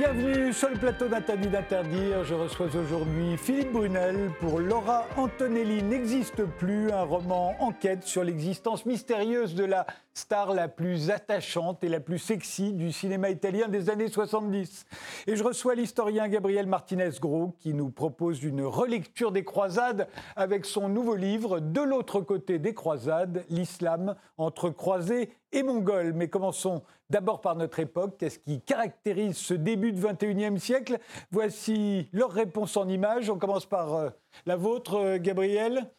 Bienvenue sur le plateau d'Interdit d'interdire. Je reçois aujourd'hui Philippe Brunel pour Laura Antonelli n'existe plus, un roman enquête sur l'existence mystérieuse de la star la plus attachante et la plus sexy du cinéma italien des années 70. Et je reçois l'historien Gabriel Martinez-Gros qui nous propose une relecture des croisades avec son nouveau livre De l'autre côté des croisades, l'islam entre croisés et mongols. Mais commençons D'abord par notre époque, qu'est-ce qui caractérise ce début du 21e siècle? Voici leur réponse en images. On commence par euh, la vôtre, euh, Gabriel.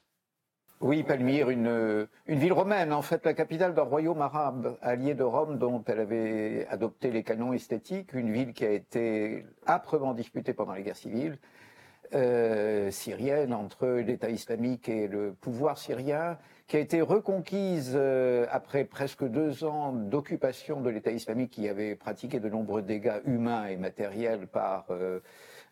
Oui, Palmyre, une, ville romaine, en fait, la capitale d'un royaume arabe allié de Rome dont elle avait adopté les canons esthétiques, une ville qui a été âprement disputée pendant les guerres civiles euh, syriennes entre l'État islamique et le pouvoir syrien, qui a été reconquise euh, après presque deux ans d'occupation de l'État islamique qui avait pratiqué de nombreux dégâts humains et matériels par euh,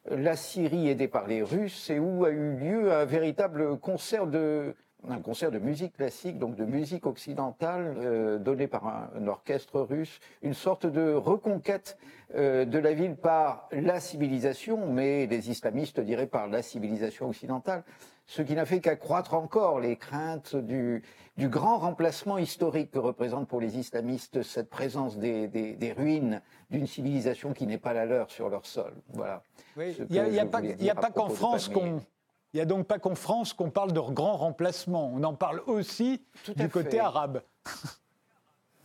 la Syrie aidée par les Russes et où a eu lieu un véritable concert de un concert de musique classique, donc de musique occidentale, euh, donné par un, orchestre russe, une sorte de reconquête euh, de la ville par la civilisation, mais les islamistes diraient par la civilisation occidentale ce qui n'a fait qu'accroître encore les craintes du, du, grand remplacement historique que représente pour les islamistes cette présence des, des, des ruines d'une civilisation qui n'est pas la leur sur leur sol. Voilà. il n'y a, a, pas qu'en France qu'on... Il n'y a donc pas qu'en France qu'on parle de grand remplacement. On en parle aussi du côté arabe.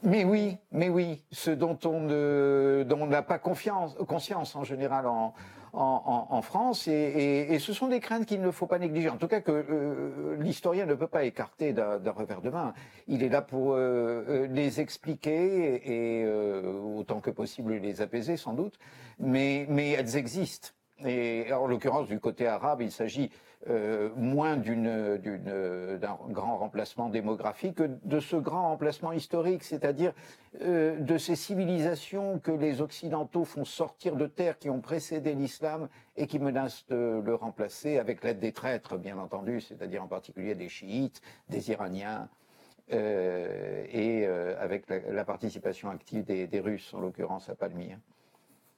Mais oui, mais oui, ce dont on n'a pas confiance, conscience en général en, en, France, et, ce sont des craintes qu'il ne faut pas négliger. En tout cas, que euh, l'historien ne peut pas écarter d'un revers de main. Il est là pour euh, euh, les expliquer et, autant que possible les apaiser, sans doute. Mais, mais elles existent. Et en l'occurrence, du côté arabe, il s'agit euh, moins d'un grand remplacement démographique que de ce grand remplacement historique, c'est-à-dire euh, de ces civilisations que les Occidentaux font sortir de terre, qui ont précédé l'islam et qui menacent de le remplacer avec l'aide des traîtres, bien entendu, c'est-à-dire en particulier des chiites, des Iraniens. Euh, et avec la, participation active des, des Russes, en l'occurrence à Palmyre.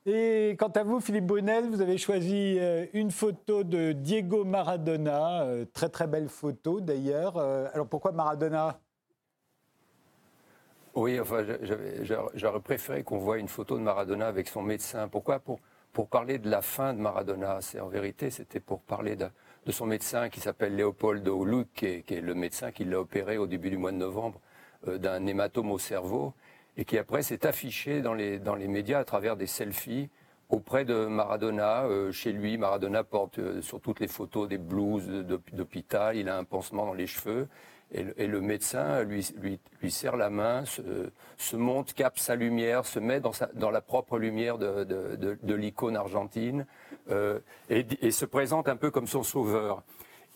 Et quant à vous, Philippe Brunel, vous avez choisi euh, une photo de Diego Maradona, euh, très très belle photo d'ailleurs. Euh, alors pourquoi Maradona? Oui, enfin, j'aurais préféré qu'on voit une photo de Maradona avec son médecin. Pourquoi? Pour, pour parler de la fin de Maradona. C'est en vérité, c'était pour parler de, son médecin qui s'appelle qui est, qui est, le médecin qui l'a opéré au début du mois de novembre d'un hématome au cerveau et qui après s'est affiché dans les, dans les médias à travers des selfies auprès de Maradona. Euh, chez lui, Maradona porte euh, sur toutes les photos des blouses d'hôpital, il a un pansement dans les cheveux. Et le, médecin lui, lui, lui, serre la main, se, se, monte, capte sa lumière, se met dans, sa, dans la propre lumière de, de, de, l'icône argentine euh, et, se présente un peu comme son sauveur.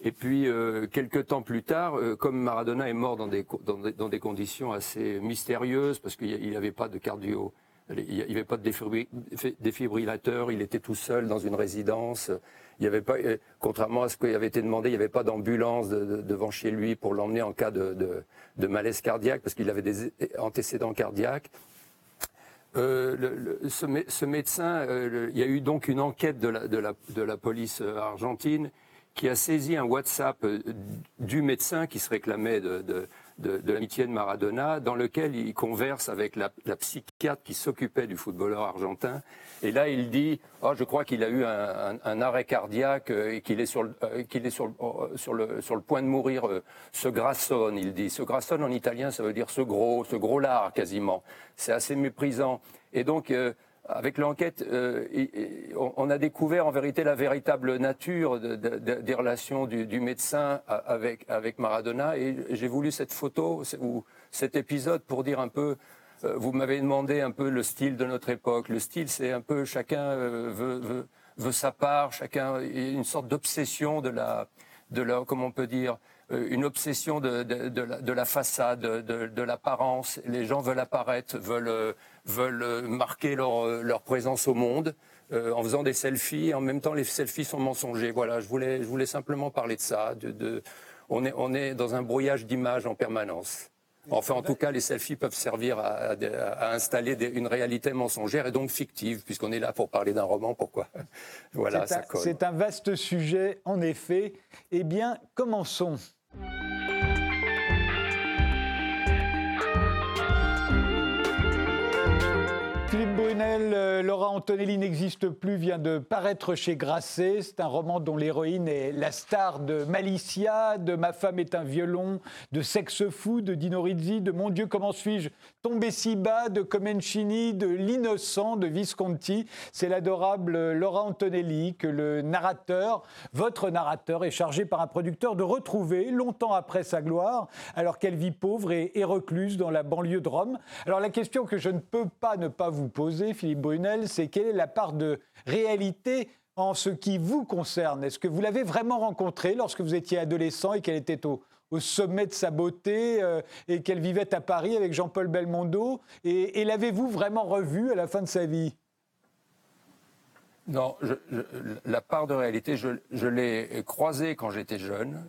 Et puis, euh, quelques temps plus tard, euh, comme Maradona est mort dans des, dans des, dans des conditions assez mystérieuses, parce qu'il n'avait pas de cardio, il n'y avait pas de défibrillateur, il était tout seul dans une résidence. Il y avait pas, euh, contrairement à ce qui avait été demandé, il n'y avait pas d'ambulance devant chez lui pour l'emmener en cas de, de, malaise cardiaque, parce qu'il avait des antécédents cardiaques. Euh, le, ce, ce, médecin, euh, il y a eu donc une enquête de la, la, de la police argentine qui a saisi un WhatsApp euh, du médecin qui se réclamait de, de, de, de l'amitié de Maradona, dans lequel il converse avec la, la psychiatre qui s'occupait du footballeur argentin. Et là, il dit oh, Je crois qu'il a eu un, un, arrêt cardiaque euh, et qu'il est, sur, euh, qu'il est sur, sur, le, sur le point de mourir. Ce grassone, il dit. Ce grassone en italien, ça veut dire ce gros, ce gros lard quasiment. C'est assez méprisant. Et donc, avec l'enquête, euh, on a découvert en vérité la véritable nature des relations du, médecin avec, avec Maradona. Et j'ai voulu cette photo ou cet épisode pour dire un peu. Euh, vous m'avez demandé un peu le style de notre époque. Le style, c'est un peu chacun euh, veut, veut, sa part, chacun une sorte d'obsession de la, de la, comment on peut dire, une obsession de, de, de, la, de la, façade, de, l'apparence. Les gens veulent apparaître, veulent veulent euh, marquer leur, euh, leur présence au monde euh, en faisant des selfies. Et en même temps, les selfies sont mensongers. Voilà, je voulais, je voulais simplement parler de ça. On, est, on est dans un brouillage d'images en permanence. Enfin, en tout cas, les selfies peuvent servir à, installer une réalité mensongère et donc fictive, puisqu'on est là pour parler d'un roman. Pourquoi Voilà, C'est un vaste sujet, en effet. Eh bien, commençons. Philippe Brunel, euh, Laura Antonelli n'existe plus, vient de paraître chez Grasset. C'est un roman dont l'héroïne est la star de Malicia, de Ma femme est un violon, de Sexe fou, de Dino Rizzi, de Mon Dieu, comment suis-je tombé si bas, de Comencini, de L'innocent, de Visconti. C'est l'adorable Laura Antonelli que le narrateur, votre narrateur, est chargé par un producteur de retrouver longtemps après sa gloire, alors qu'elle vit pauvre et, recluse dans la banlieue de Rome. Alors la question que je ne peux pas ne pas vous vous Philippe Brunel, c'est quelle est la part de réalité en ce qui vous concerne? Est-ce que vous l'avez vraiment rencontrée lorsque vous étiez adolescent et qu'elle était au, sommet de sa beauté euh, et qu'elle vivait à Paris avec Jean-Paul Belmondo? Et, l'avez-vous vraiment revue à la fin de sa vie? Non, la part de réalité, je, l'ai croisée quand j'étais jeune,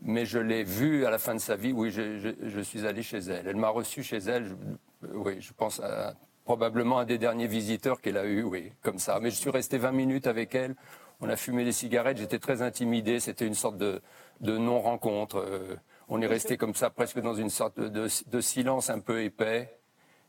mais je l'ai vue à la fin de sa vie. Oui, je, je suis allé chez elle. Elle m'a reçu chez elle. oui, je pense à probablement un des derniers visiteurs qu'elle a eu, oui, comme ça. Mais je suis resté 20 minutes avec elle. On a fumé des cigarettes. J'étais très intimidé. C'était une sorte de, non-rencontre. Euh, on est resté comme ça, presque dans une sorte de, silence un peu épais.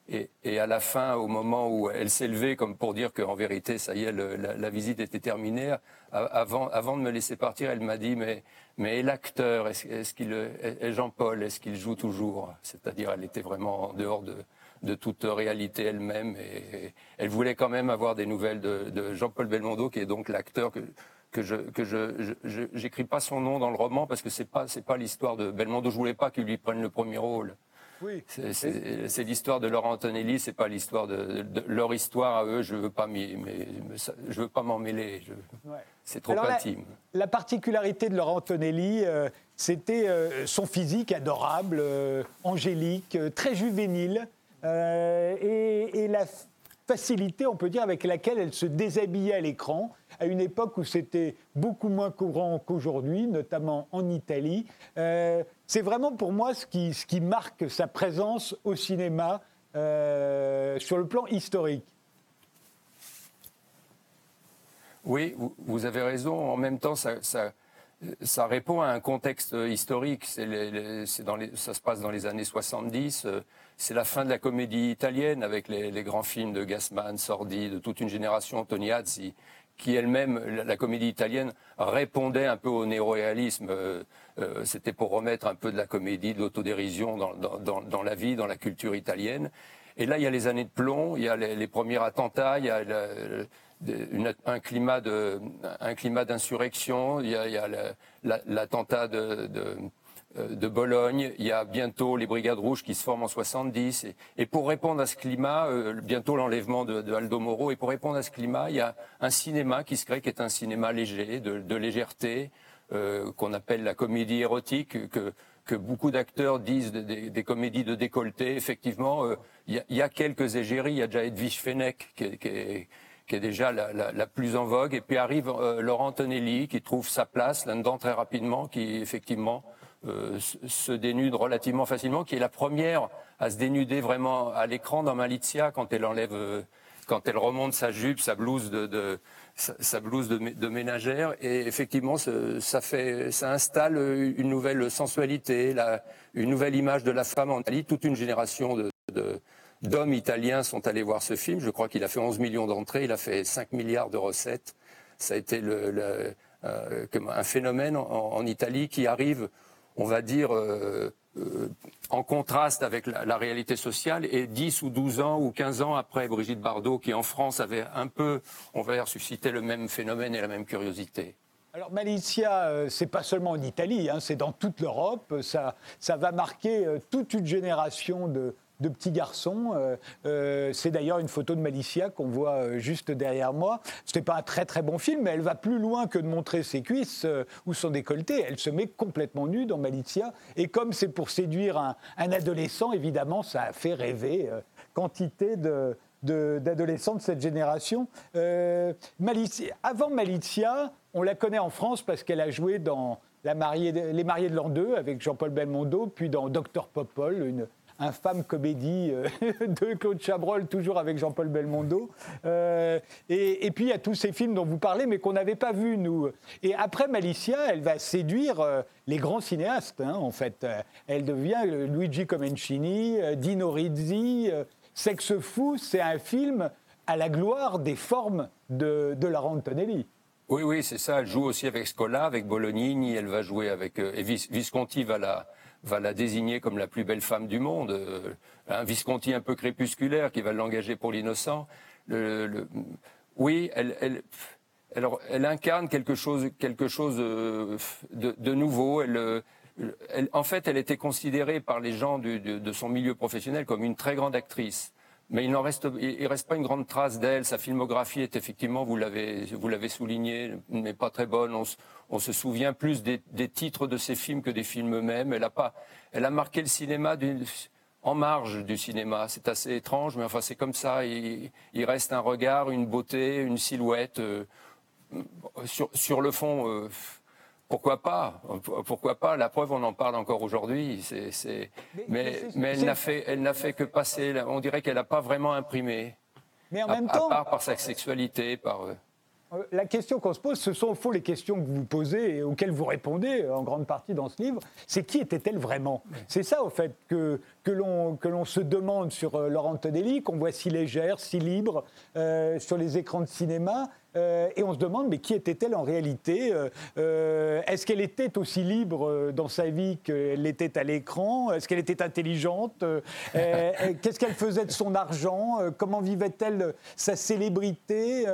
Et, à la fin, au moment où elle s'est levée, comme pour dire qu'en vérité, ça y est, la, visite était terminée, avant, avant de me laisser partir, elle m'a dit Mais, mais l'acteur, est-ce, qu'il, Jean-Paul, est-ce qu'il joue toujours? C'est-à-dire, elle était vraiment en dehors de, de toute réalité elle-même. Et, elle voulait quand même avoir des nouvelles de, Jean-Paul Belmondo, qui est donc l'acteur que, que je que je j'écris pas son nom dans le roman parce que c'est pas c'est pas l'histoire de Belmondo. Je voulais pas qu'il lui prenne le premier rôle. Oui. C'est l'histoire de Laurent Antonelli, c'est pas l'histoire de, leur histoire à eux. Je veux pas mais, je veux pas m'en mêler. C'est trop intime. La, particularité de Laurent Antonelli, euh, c'était euh, son physique adorable, euh, angélique, très juvénile. Euh, et, la facilité, on peut dire, avec laquelle elle se déshabillait à l'écran, à une époque où c'était beaucoup moins courant qu'aujourd'hui, notamment en Italie. Euh, c'est vraiment pour moi ce qui, marque sa présence au cinéma euh, sur le plan historique. Oui, vous avez raison. En même temps, ça, répond à un contexte historique. ça se passe dans les années 70 c'est la fin de la comédie italienne avec les, grands films de Gassman, Sordi, de toute une génération, Tognazzi, qui elle-même, la, comédie italienne, répondait un peu au néo-réalisme. Euh, euh, c'était pour remettre un peu de la comédie, de l'autodérision dans, la vie, dans la culture italienne. Et là, il y a les années de plomb, il y a les, premiers attentats, il y a un climat d'insurrection, il y a, l'attentat de euh, de Bologne, il y a bientôt les Brigades Rouges qui se forment en 70. Et, pour répondre à ce climat, euh, bientôt l'enlèvement de, Aldo Moro, et pour répondre à ce climat, il y a un cinéma qui se crée, qui est un cinéma léger, de, légèreté, euh, qu'on appelle la comédie érotique, que, que beaucoup d'acteurs disent des, comédies de décolleté. Effectivement, il, y a, quelques égéries. Il y a déjà Edwige Fenech qui est, qui est déjà la, plus en vogue. Et puis arrive Laurent Antonelli qui trouve sa place là-dedans très rapidement, qui effectivement euh, se dénude relativement facilement, qui est la première à se dénuder vraiment à l'écran dans Malizia quand elle enlève, euh, quand elle remonte sa jupe, sa blouse de, sa, blouse de, ménagère, et effectivement, ça fait, ça installe une nouvelle sensualité, une nouvelle image de la femme en Italie. Toute une génération de, d'hommes italiens sont allés voir ce film. Je crois qu'il a fait 11 millions d'entrées, il a fait 5 milliards de recettes. Ça a été euh, un phénomène en, Italie qui arrive on va dire, euh, euh, en contraste avec la, réalité sociale. Et 10 ou 12 ans ou 15 ans après Brigitte Bardot, qui en France avait un peu, on va dire, suscité le même phénomène et la même curiosité. Alors Malicia, euh, c'est pas seulement en Italie, hein, c'est dans toute l'Europe. Ça, ça va marquer toute une génération de, de petits garçons. Euh, euh, c'est d'ailleurs une photo de Malicia qu'on voit euh, juste derrière moi. Ce n'est pas un très très bon film, mais elle va plus loin que de montrer ses cuisses ou son décolleté. Elle se met complètement nue dans Malicia. Et comme c'est pour séduire un, adolescent, évidemment, ça a fait rêver quantité d'adolescents de, cette génération. Malicia, avant Malicia, on la connaît en France parce qu'elle a joué dans la mariée Les mariés de l'an 2 avec Jean-Paul Belmondo, puis dans Docteur Popol, une infâme comédie euh, de Claude Chabrol, toujours avec Jean-Paul Belmondo. Euh, et, puis il y a tous ces films dont vous parlez, mais qu'on n'avait pas vus, nous. Et après Malicia, elle va séduire euh, les grands cinéastes, hein, en fait. Elle devient Luigi Comencini, Dino Rizzi. Sexe fou, c'est un film à la gloire des formes de, de Laurent Antonelli. Oui, oui, c'est ça. Elle joue aussi avec Scola, avec Bolognini. Elle va jouer avec. et Visconti va la, va la désigner comme la plus belle femme du monde, euh, un Visconti un peu crépusculaire qui va l'engager pour l'innocent. oui, elle, elle, incarne quelque chose, quelque chose euh, de, nouveau. Euh, en fait, elle était considérée par les gens de, son milieu professionnel comme une très grande actrice. Mais il n'en reste, il reste pas une grande trace d'elle. Sa filmographie est effectivement, vous l'avez, vous l'avez souligné, n'est pas très bonne. On, se souvient plus des, titres de ses films que des films eux-mêmes. Elle a pas, elle a marqué le cinéma en marge du cinéma. C'est assez étrange, mais enfin c'est comme ça. Il, reste un regard, une beauté, une silhouette. Euh, sur, sur le fond, euh, pourquoi pas Pourquoi pas La preuve, on en parle encore aujourd'hui. Mais, elle n'a fait, elle n'a fait que passer. On dirait qu'elle n'a pas vraiment imprimé. Mais en même temps, à part par sa sexualité, par. Euh, la question qu'on se pose, ce sont au fond les questions que vous posez et auxquelles vous répondez en grande partie dans ce livre. C'est qui était-elle vraiment? C'est ça, au fait, que, que l'on se demande sur euh, Laurent Tonelli, qu'on voit si légère, si libre sur les écrans de cinéma. Euh, et on se demande, mais qui était-elle en réalité euh, euh, Est-ce qu'elle était aussi libre dans sa vie qu'elle l'était à l'écran Est-ce qu'elle était intelligente Qu'est-ce qu'elle faisait de son argent Comment vivait-elle sa célébrité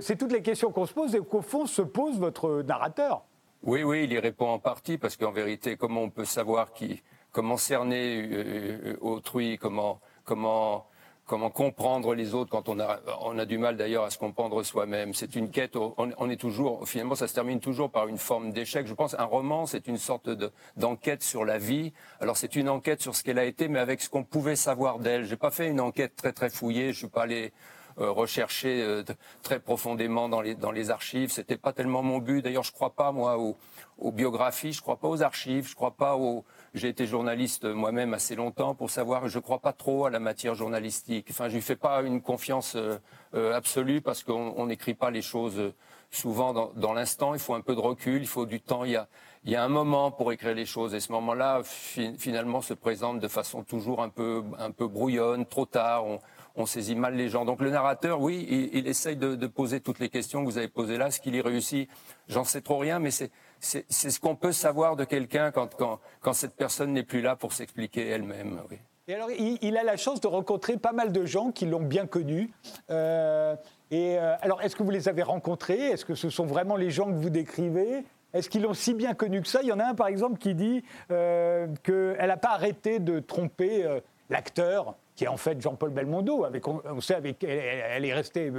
C'est toutes les questions qu'on se pose et qu'au fond se pose votre narrateur. Oui, oui, il y répond en partie, parce qu'en vérité, comment on peut savoir qui, comment cerner autrui, comment, comment comment comprendre les autres quand on a, on a du mal d'ailleurs à se comprendre soi-même. C'est une quête, on, est toujours, finalement ça se termine toujours par une forme d'échec. Je pense un roman, c'est une sorte d'enquête sur la vie. Alors c'est une enquête sur ce qu'elle a été, mais avec ce qu'on pouvait savoir d'elle. J'ai pas fait une enquête très très fouillée, je suis pas allé euh, rechercher euh, très profondément dans les, dans les archives. C'était pas tellement mon but. D'ailleurs, je crois pas, moi, aux, aux biographies, je crois pas aux archives, je crois pas aux, j'ai été journaliste moi-même assez longtemps pour savoir, je ne crois pas trop à la matière journalistique. Enfin, je lui fais pas une confiance euh, euh, absolue parce qu'on n'écrit pas les choses euh, souvent dans, l'instant. Il faut un peu de recul, il faut du temps. Il y a, il y a un moment pour écrire les choses et ce moment-là, finalement, se présente de façon toujours un peu, un peu brouillonne, trop tard. On, on saisit mal les gens. Donc le narrateur, oui, il, il essaye de, de, poser toutes les questions que vous avez posées là. Ce qu'il y réussit, j'en sais trop rien, mais c'est c'est ce qu'on peut savoir de quelqu'un quand, cette personne n'est plus là pour s'expliquer elle-même. Et alors, il, a la chance de rencontrer pas mal de gens qui l'ont bien connu. Euh, et euh, alors, est-ce que vous les avez rencontrés? Est-ce que ce sont vraiment les gens que vous décrivez? Est-ce qu'ils l'ont si bien connu que ça? Il y en a un, par exemple, qui dit euh, qu'elle n'a pas arrêté de tromper l'acteur, qui est en fait Jean-Paul Belmondo. Avec, on, sait, avec, elle est restée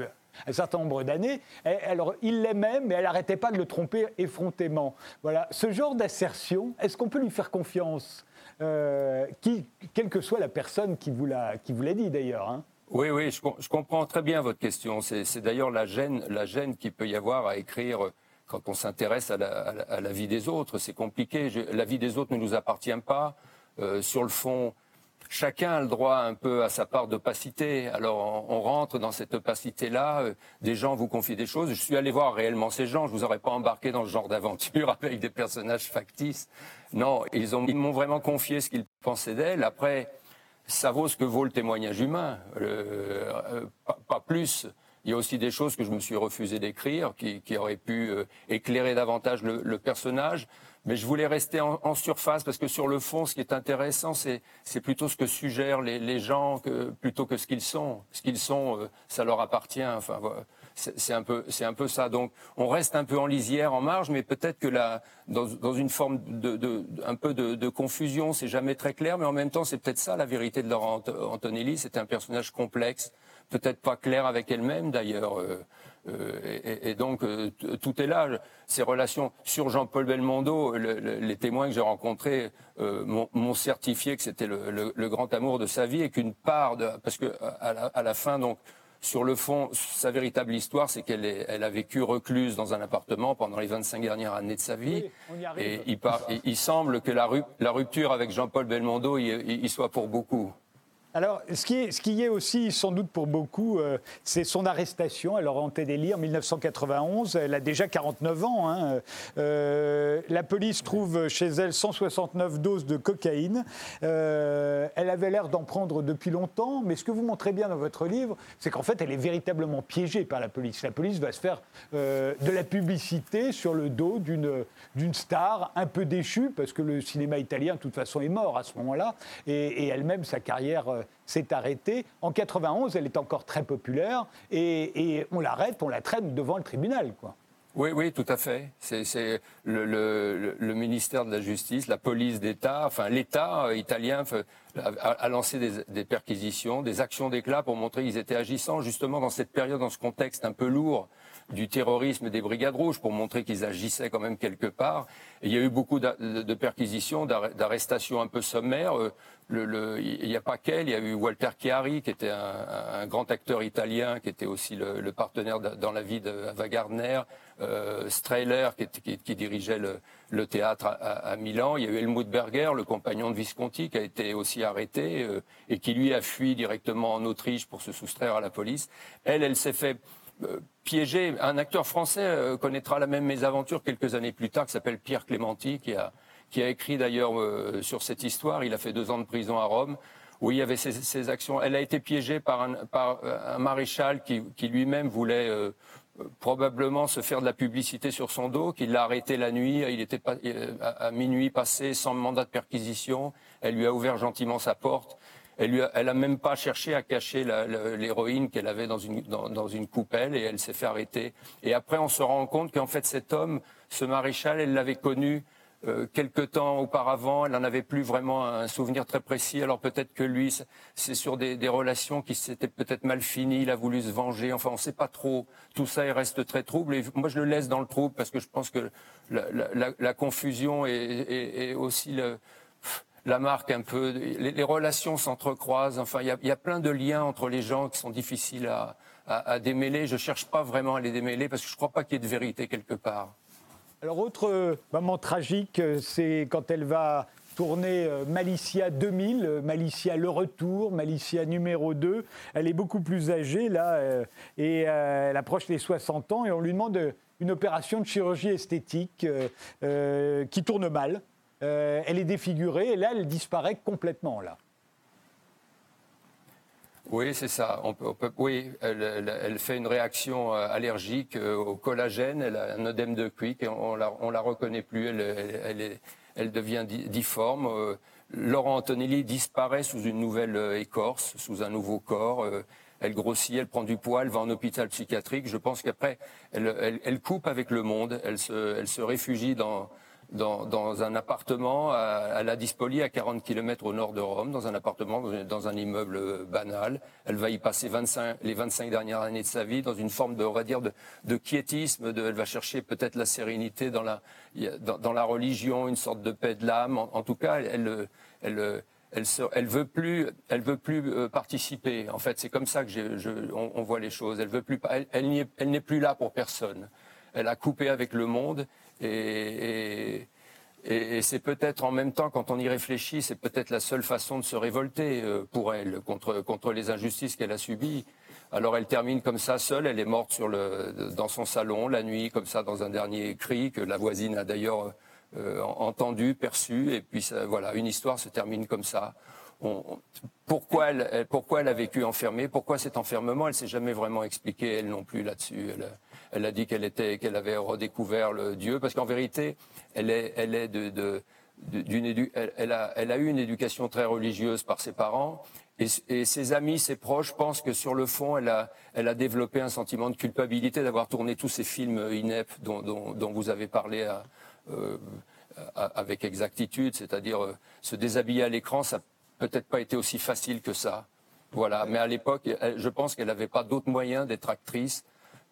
un certain nombre d'années. Alors, il l'aimait, mais elle n'arrêtait pas de le tromper effrontément. Voilà. Ce genre d'assertion, est-ce qu'on peut lui faire confiance euh, Quelle que soit la personne qui vous l'a dit d'ailleurs. Hein? Oui, oui, je, comprends très bien votre question. C'est d'ailleurs la gêne, la gêne qu'il peut y avoir à écrire quand on s'intéresse à, la, vie des autres. C'est compliqué. la vie des autres ne nous appartient pas. Euh, sur le fond, chacun a le droit un peu à sa part d'opacité. Alors on, rentre dans cette opacité-là, euh, des gens vous confient des choses. Je suis allé voir réellement ces gens, je vous aurais pas embarqué dans ce genre d'aventure avec des personnages factices. Non, ils m'ont vraiment confié ce qu'ils pensaient d'elle. Après, ça vaut ce que vaut le témoignage humain, euh, pas, plus. Il y a aussi des choses que je me suis refusé d'écrire, qui, auraient pu euh, éclairer davantage le personnage. Mais je voulais rester en, surface parce que sur le fond, ce qui est intéressant, c'est plutôt ce que suggèrent les, gens que, plutôt que ce qu'ils sont. Ce qu'ils sont, euh, ça leur appartient. Enfin, c'est un peu, c'est un peu ça. Donc, on reste un peu en lisière, en marge, mais peut-être que là, dans, dans, une forme de, de un peu de, de confusion, c'est jamais très clair, mais en même temps, c'est peut-être ça la vérité de Laurent Antonelli. C'est un personnage complexe, peut-être pas clair avec elle-même d'ailleurs. Euh, euh, et, donc euh, tout est là. Ces relations sur Jean-Paul Belmondo, les témoins que j'ai rencontrés euh, m'ont certifié que c'était le, grand amour de sa vie et qu'une part de parce que à la, fin donc sur le fond, sa véritable histoire, c'est qu'elle elle a vécu recluse dans un appartement pendant les 25 dernières années de sa vie. et il, il, semble que la, rupture avec Jean-Paul Belmondo il, soit pour beaucoup. Alors, ce qui, est, ce qui est aussi sans doute pour beaucoup, euh, c'est son arrestation. Elle en délire en 1991. Elle a déjà 49 ans. Hein. Euh, la police trouve chez elle 169 doses de cocaïne. Euh, elle avait l'air d'en prendre depuis longtemps. Mais ce que vous montrez bien dans votre livre, c'est qu'en fait, elle est véritablement piégée par la police. La police va se faire de la publicité sur le dos d'une star un peu déchue, parce que le cinéma italien, de toute façon, est mort à ce moment-là. Et, elle-même, sa carrière s'est arrêtée. En 91, elle est encore très populaire et, on l'arrête, on la traîne devant le tribunal. Quoi. Oui, oui, tout à fait. C'est le, ministère de la Justice, la police d'État, enfin l'État euh, italien a, lancé des, des, perquisitions, des actions d'éclat pour montrer qu'ils étaient agissants justement dans cette période, dans ce contexte un peu lourd du terrorisme des brigades rouges pour montrer qu'ils agissaient quand même quelque part. Il y a eu beaucoup de perquisitions, d'arrestations un peu sommaires. Euh, il n'y a pas qu'elle, il y a eu Walter Chiari, qui était un, grand acteur italien, qui était aussi le, partenaire dans la vie d'Ava Gardner, euh, Strehler, qui, dirigeait le, théâtre à, Milan. Il y a eu Helmut Berger, le compagnon de Visconti, qui a été aussi arrêté euh, et qui lui a fui directement en Autriche pour se soustraire à la police. Elle, elle s'est fait piégé. Un acteur français euh, connaîtra la même mésaventure quelques années plus tard, qui s'appelle Pierre Clémenti, qui a, qui a écrit d'ailleurs euh, sur cette histoire. Il a fait deux ans de prison à Rome, où il y avait ces, actions. Elle a été piégée par un, par un maréchal qui, qui lui-même voulait probablement se faire de la publicité sur son dos, qu'il l'a arrêté la nuit. Il était pas, à minuit passé sans mandat de perquisition. Elle lui a ouvert gentiment sa porte. Elle n'a même pas cherché à cacher l'héroïne qu'elle avait dans une, dans, une coupelle et elle s'est fait arrêter. Et après, on se rend compte qu'en fait, cet homme, ce maréchal, elle l'avait connu euh, quelque temps auparavant. Elle n'en avait plus vraiment un souvenir très précis. Alors peut-être que lui, c'est sur des, relations qui s'étaient peut-être mal finies. Il a voulu se venger. Enfin, on ne sait pas trop. Tout ça, il reste très trouble. Et moi, je le laisse dans le trouble parce que je pense que la, confusion est aussi le la marque un peu, les, relations s'entrecroisent. Enfin, il y a, plein de liens entre les gens qui sont difficiles à, démêler. Je cherche pas vraiment à les démêler parce que je crois pas qu'il y ait de vérité quelque part. Alors, autre euh, moment tragique, euh, c'est quand elle va tourner euh, Malicia 2000, Malicia le retour, Malicia numéro 2. Elle est beaucoup plus âgée là et elle approche les 60 ans et on lui demande une opération de chirurgie esthétique qui tourne mal. Euh, elle est défigurée et là, elle disparaît complètement. Là. Oui, c'est ça. oui, elle, fait une réaction euh, allergique euh, au collagène. Elle a un œdème de Quick et on la, la reconnaît plus. Elle, devient difforme. Laurent Antonelli disparaît sous une nouvelle écorce, sous un nouveau corps. elle grossit, elle prend du poids, elle va en hôpital psychiatrique. Je pense qu'après, elle, coupe avec le monde. Elle se réfugie dans, dans, un appartement à, la Dispoli, à 40 km au nord de Rome, dans un appartement, dans un immeuble banal. Elle va y passer 25, les 25 dernières années de sa vie dans une forme de, on va dire, de, de quiétisme. De, elle va chercher peut-être la sérénité dans la, dans, la religion, une sorte de paix de l'âme. En, tout cas, elle, elle, elle, elle veut plus, elle veut plus euh, participer. En fait, c'est comme ça que je, on, voit les choses. Elle veut plus, elle, elle n'est plus là pour personne. Elle a coupé avec le monde et, c'est peut-être en même temps, quand on y réfléchit, c'est peut-être la seule façon de se révolter euh, pour elle contre, contre les injustices qu'elle a subies. Alors elle termine comme ça seule, elle est morte dans son salon la nuit, comme ça, dans un dernier cri que la voisine a d'ailleurs euh, entendu, perçu, et puis voilà, une histoire se termine comme ça pourquoi, elle, pourquoi elle a vécu enfermée, pourquoi cet enfermement, elle s'est jamais vraiment expliquée, elle non plus là-dessus. A dit qu'elle était, qu'elle avait redécouvert le Dieu, parce qu'en vérité, elle est, elle est de, d'une elle, a, elle a eu une éducation très religieuse par ses parents. Et, ses amis, ses proches pensent que sur le fond, elle a, elle a développé un sentiment de culpabilité d'avoir tourné tous ces films ineptes dont, dont, vous avez parlé euh, avec exactitude, c'est-à-dire euh, se déshabiller à l'écran, ça peut-être pas été aussi facile que ça. Voilà. Mais à l'époque, je pense qu'elle n'avait pas d'autre moyen d'être actrice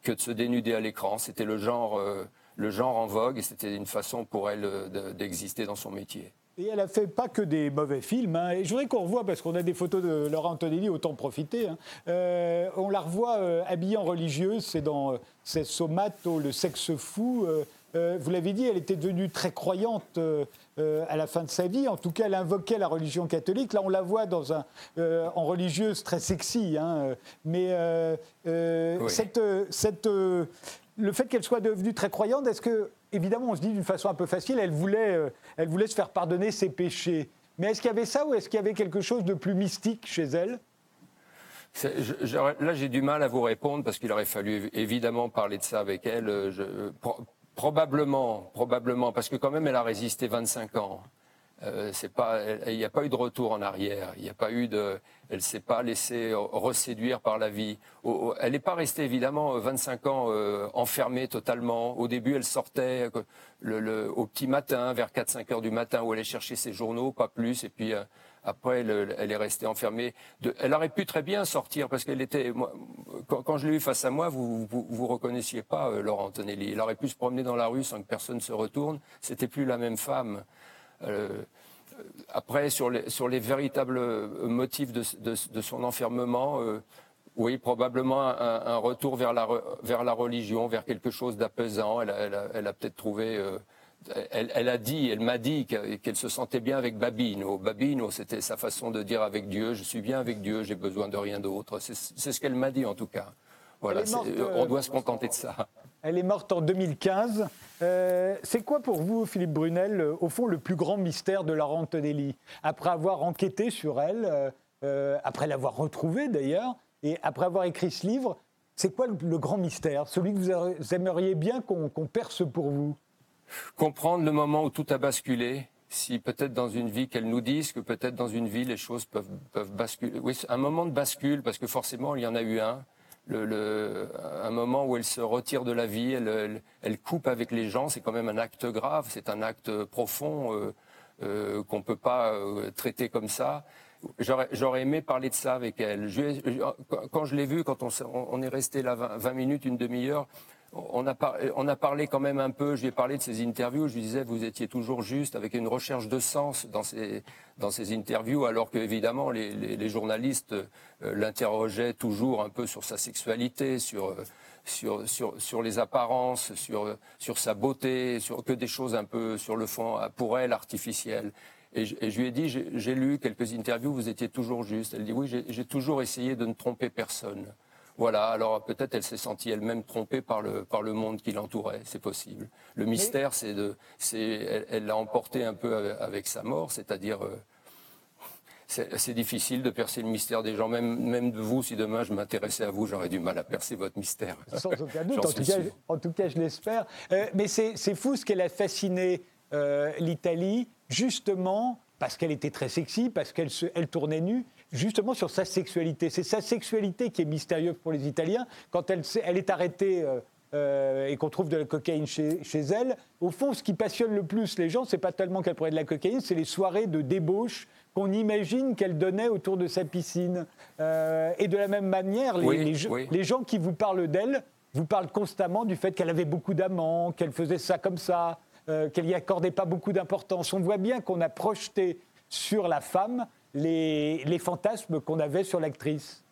que de se dénuder à l'écran. C'était le genre, euh, le genre en vogue et c'était une façon pour elle euh, d'exister dans son métier. Et elle a fait pas que des mauvais films. Hein. Et je voudrais qu'on revoie, parce qu'on a des photos de Laura Antonelli, autant profiter. Hein. Euh, on la revoit habillée en religieuse, c'est dans euh, Somato, le sexe fou. Vous l'avez dit, elle était devenue très croyante à la fin de sa vie. En tout cas, elle invoquait la religion catholique. Là, on la voit dans un, en religieuse très sexy. Hein. Mais cette, cette le fait qu'elle soit devenue très croyante, est-ce que, évidemment, on se dit d'une façon un peu facile, elle voulait, euh, elle voulait se faire pardonner ses péchés. Mais est-ce qu'il y avait ça ou est-ce qu'il y avait quelque chose de plus mystique chez elle? Là, j'ai du mal à vous répondre parce qu'il aurait fallu évidemment parler de ça avec elle. Euh, probablement, probablement, parce que quand même, elle a résisté 25 ans. Euh, il n'y a pas eu de retour en arrière. Il n'y a pas eu de, elle s'est pas laissée reséduire par la vie. Elle n'est pas restée évidemment 25 ans euh, enfermée totalement. Au début, elle sortait euh, au petit matin, vers 4-5 heures du matin, où elle allait chercher ses journaux, pas plus. Et puis après, elle, est restée enfermée. Elle aurait pu très bien sortir parce qu'elle était. Quand, je l'ai eu face à moi, vous vous, reconnaissiez pas Laurent Antonelli. Elle aurait pu se promener dans la rue sans que personne se retourne. C'était plus la même femme. Euh, après, sur les, sur les, véritables motifs de, de, son enfermement, euh, oui, probablement un, retour vers la, vers la religion, vers quelque chose d'apaisant. Elle, a, peut-être trouvé. Euh, elle, elle, a dit, elle m'a dit qu'elle se sentait bien avec Babino. Babino, c'était sa façon de dire avec Dieu je suis bien avec Dieu, j'ai besoin de rien d'autre. C'est ce qu'elle m'a dit en tout cas. Voilà, on doit se contenter de ça. Elle est morte en 2015. Euh, c'est quoi pour vous, Philippe Brunel, euh, au fond, le plus grand mystère de Laurent Antonelli Après avoir enquêté sur elle, euh, après l'avoir retrouvée d'ailleurs, et après avoir écrit ce livre, c'est quoi le, grand mystère Celui que vous aimeriez bien qu'on perce pour vous? Comprendre le moment où tout a basculé, si peut-être dans une vie qu'elle nous dise que peut-être dans une vie les choses peuvent, peuvent basculer. Oui, un moment de bascule, parce que forcément il y en a eu un le, un moment où elle se retire de la vie, elle, elle, coupe avec les gens, c'est quand même un acte grave, c'est un acte profond euh, euh, qu'on ne peut pas euh, traiter comme ça. J'aurais aimé parler de ça avec elle. Quand je l'ai vue, quand on, on, est resté là 20 minutes, une demi-heure, on a, parlé quand même un peu, je lui ai parlé de ses interviews, je lui disais, vous étiez toujours juste, avec une recherche de sens dans ces, dans ces interviews, alors que évidemment les, les, les journalistes euh, l'interrogeaient toujours un peu sur sa sexualité, sur, euh, sur, sur, sur les apparences, sur, sur sa beauté, sur que des choses un peu sur le fond, pour elle, artificielles. Et je, et je lui ai dit, j'ai lu quelques interviews, vous étiez toujours juste. Elle dit, oui, j'ai toujours essayé de ne tromper personne. Voilà, alors peut-être elle s'est sentie elle-même trompée par le, par le monde qui l'entourait, c'est possible. Le mystère, c'est de, c'est, elle l'a emporté un peu avec, sa mort, c'est-à-dire, euh, c'est, difficile de percer le mystère des gens, même, même de vous. Si demain je m'intéressais à vous, j'aurais du mal à percer votre mystère. Sans aucun doute, en tout, cas, je l'espère. Euh, mais c'est, fou ce qu'elle a fasciné euh, l'Italie, justement parce qu'elle était très sexy, parce qu'elle elle tournait nue, justement sur sa sexualité. C'est sa sexualité qui est mystérieuse pour les Italiens. Quand elle, elle est arrêtée euh, euh, et qu'on trouve de la cocaïne chez, chez, elle, au fond, ce qui passionne le plus les gens, c'est pas tellement qu'elle prenait de la cocaïne, c'est les soirées de débauche qu'on imagine qu'elle donnait autour de sa piscine. Euh, et de la même manière, les, les, gens qui vous parlent d'elle vous parlent constamment du fait qu'elle avait beaucoup d'amants, qu'elle faisait ça comme ça, qu'elle n'y accordait pas beaucoup d'importance. On voit bien qu'on a projeté sur la femme les, fantasmes qu'on avait sur l'actrice.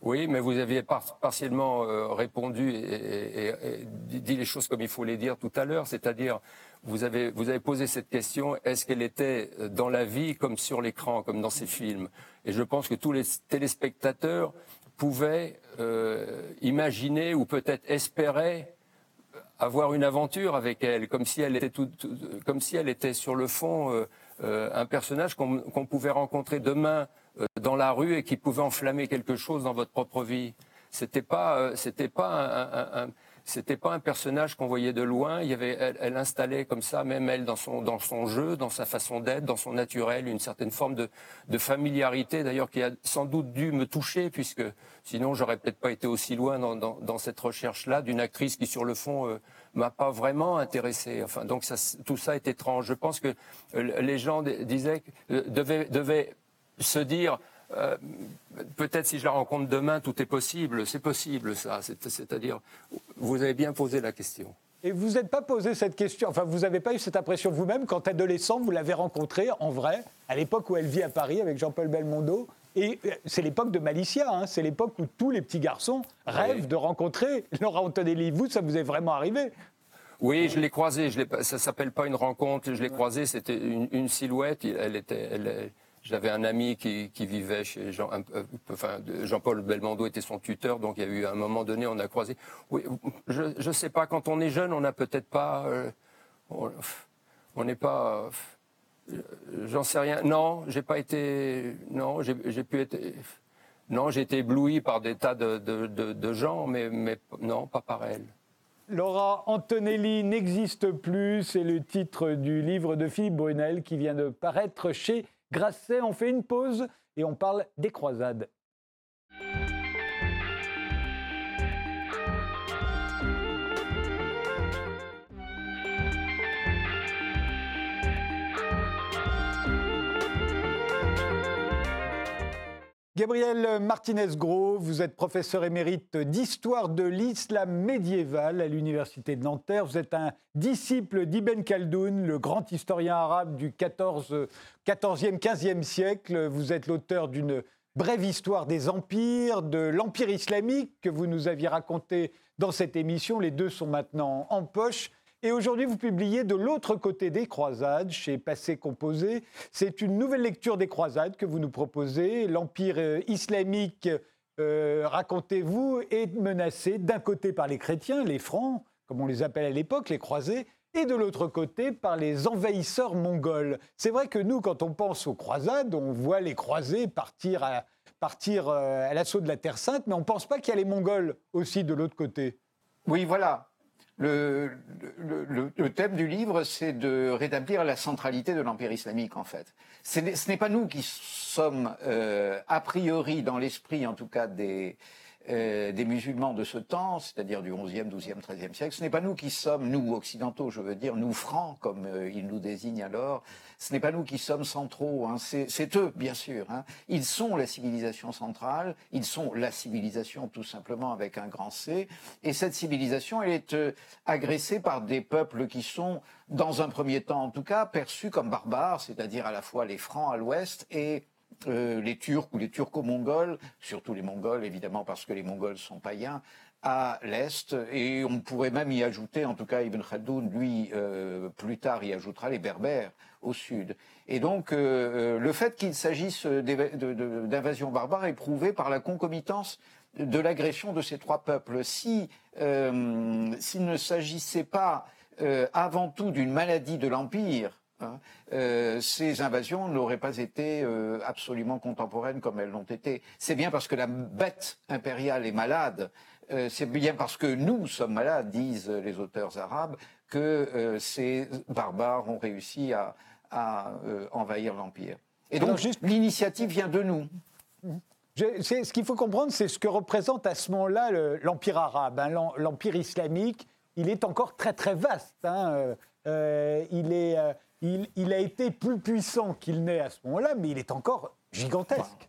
Oui, mais vous aviez partiellement euh, répondu et, dit les choses comme il faut les dire tout à l'heure, c'est-à-dire vous avez, vous avez posé cette question, est-ce qu'elle était dans la vie comme sur l'écran, comme dans ces films? Et je pense que tous les téléspectateurs pouvaient euh, imaginer ou peut-être espérer avoir une aventure avec elle, comme si elle était, comme si elle était sur le fond euh, euh, un personnage qu'on pouvait rencontrer demain euh, dans la rue et qui pouvait enflammer quelque chose dans votre propre vie. C'était pas, euh, c'était pas un, c'était pas un personnage qu'on voyait de loin. Il y avait, elle, installait comme ça, même elle dans son dans son jeu, dans sa façon d'être, dans son naturel, une certaine forme de, de familiarité, d'ailleurs qui a sans doute dû me toucher, puisque sinon j'aurais peut-être pas été aussi loin dans, dans, dans cette recherche-là d'une actrice qui, sur le fond, m'a pas vraiment intéressé. Enfin, donc ça, tout ça est étrange. Je pense que euh, les gens disaient, euh, devaient, devaient se dire. Euh, peut-être si je la rencontre demain, tout est possible. C'est possible, ça. C'est-à-dire, vous avez bien posé la question. Et vous n'êtes pas posé cette question, enfin vous n'avez pas eu cette impression vous-même quand adolescent vous l'avez rencontrée en vrai, à l'époque où elle vit à Paris avec Jean-Paul Belmondo. Et euh, c'est l'époque de Malicia, hein, c'est l'époque où tous les petits garçons rêvent de rencontrer Laura Antonelli. Vous, ça vous est vraiment arrivé? Oui, je l'ai croisée. Je ça s'appelle pas une rencontre. Je l'ai croisée. C'était une, silhouette. Elle était, elle, j'avais un ami qui, vivait chez euh, Jean-Paul Belmondo était son tuteur, donc il y a eu un moment donné, on a croisé. Oui, je ne sais pas, quand on est jeune, on n'a peut-être pas, euh, on n'est pas, euh, j'en sais rien. Non, j'ai pas été, non, j'ai pu être, non, j'ai été ébloui par des tas de, de gens, mais, mais non, pas par elle. Laura Antonelli n'existe plus, c'est le titre du livre de Philippe Brunel qui vient de paraître chez Grasset. On fait une pause et on parle des croisades. Gabriel Martinez-Gros, vous êtes professeur émérite d'histoire de l'islam médiéval à l'Université de Nanterre. Vous êtes un disciple d'Ibn Khaldoun, le grand historien arabe du 14, 14e, 15e siècle. Vous êtes l'auteur d'une brève histoire des empires, de l'empire islamique que vous nous aviez raconté dans cette émission. Les deux sont maintenant en poche. Et aujourd'hui, vous publiez De l'autre côté des croisades chez Passé Composé. C'est une nouvelle lecture des croisades que vous nous proposez. L'empire euh, islamique, euh, racontez-vous, est menacé d'un côté par les chrétiens, les francs, comme on les appelle à l'époque, les croisés, et de l'autre côté par les envahisseurs mongols. C'est vrai que nous, quand on pense aux croisades, on voit les croisés partir à, partir euh, à l'assaut de la Terre Sainte, mais on ne pense pas qu'il y a les Mongols aussi de l'autre côté. Oui, voilà. Le, le, thème du livre, c'est de rétablir la centralité de l'Empire islamique, en fait. Ce n'est pas nous qui sommes, euh, a priori, dans l'esprit, en tout cas, des, euh, des musulmans de ce temps, c'est-à-dire du 11e, 12e, 13e siècle. Ce n'est pas nous qui sommes, nous occidentaux, je veux dire, nous francs, comme euh, ils nous désignent alors, ce n'est pas nous qui sommes centraux, hein. c'est eux, bien sûr. Hein. Ils sont la civilisation centrale, ils sont la civilisation tout simplement avec un grand C, et cette civilisation, elle est euh, agressée par des peuples qui sont, dans un premier temps en tout cas, perçus comme barbares, c'est-à-dire à la fois les Francs à l'ouest et euh, les Turcs ou les Turco-Mongols, surtout les Mongols évidemment parce que les Mongols sont païens, à l'est, et on pourrait même y ajouter, en tout cas Ibn Khaldoun, lui, euh, plus tard, y ajoutera les Berbères au sud. Et donc, euh, le fait qu'il s'agisse d'invasion barbare est prouvé par la concomitance de l'agression de ces trois peuples. Si s'il ne s'agissait pas avant tout d'une maladie de l'empire, Hein. Euh, ces invasions n'auraient pas été euh, absolument contemporaines comme elles l'ont été. C'est bien parce que la bête impériale est malade, euh, c'est bien parce que nous sommes malades, disent les auteurs arabes, que ces barbares ont réussi à, envahir l'Empire. Et donc l'initiative vient de nous. ce qu'il faut comprendre, c'est ce que représente à ce moment-là l'Empire arabe, hein, l'Empire islamique. Il est encore très très vaste. Hein, il est il, a été plus puissant qu'il n'est à ce moment-là, mais il est encore gigantesque.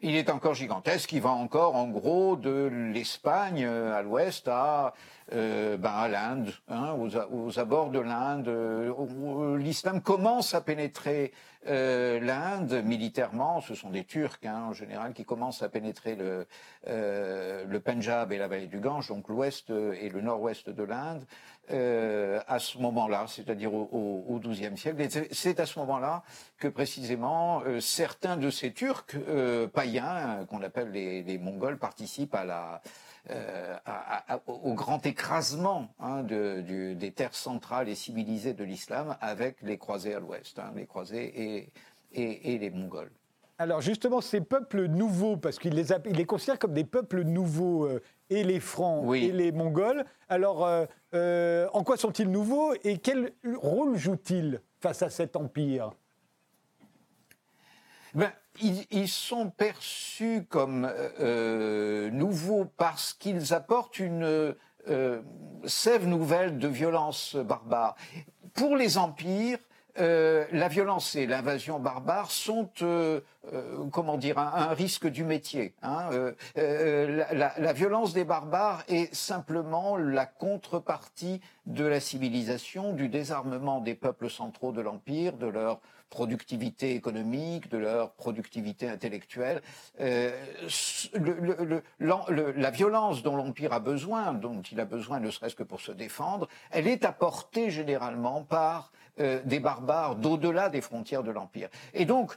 Il est encore gigantesque, il va encore en gros de l'Espagne euh, à l'ouest à, euh, ben, l'Inde, hein, aux, abords de l'Inde. Euh, l'islam commence à pénétrer l'Inde militairement, ce sont des Turcs hein, en général qui commencent à pénétrer le, le Punjab et la vallée du Gange, donc l'ouest et le nord-ouest de l'Inde. Euh, à ce moment-là, c'est-à-dire au XIIe siècle. c'est à ce moment-là que précisément euh, certains de ces Turcs euh, païens, qu'on appelle les, Mongols, participent au grand écrasement hein, des terres centrales et civilisées de l'islam avec les croisés à l'ouest, hein, les croisés et, les Mongols. Alors justement, ces peuples nouveaux, parce qu'il les, il les considère comme des peuples nouveaux, et les Francs et les Mongols. Alors, euh, euh, en quoi sont-ils nouveaux et quel rôle jouent-ils face à cet empire? Ben, ils, sont perçus comme euh, nouveaux parce qu'ils apportent une sève nouvelle de violence barbare. Pour les empires, euh, la violence et l'invasion barbare sont, euh, euh, comment dire, un, risque du métier. Hein. La, la, violence des barbares est simplement la contrepartie de la civilisation, du désarmement des peuples centraux de l'Empire, de leur productivité économique, de leur productivité intellectuelle. Euh, le, le, la violence dont l'Empire a besoin, dont il a besoin ne serait-ce que pour se défendre, elle est apportée généralement par euh, des barbares d'au-delà des frontières de l'Empire. Et donc,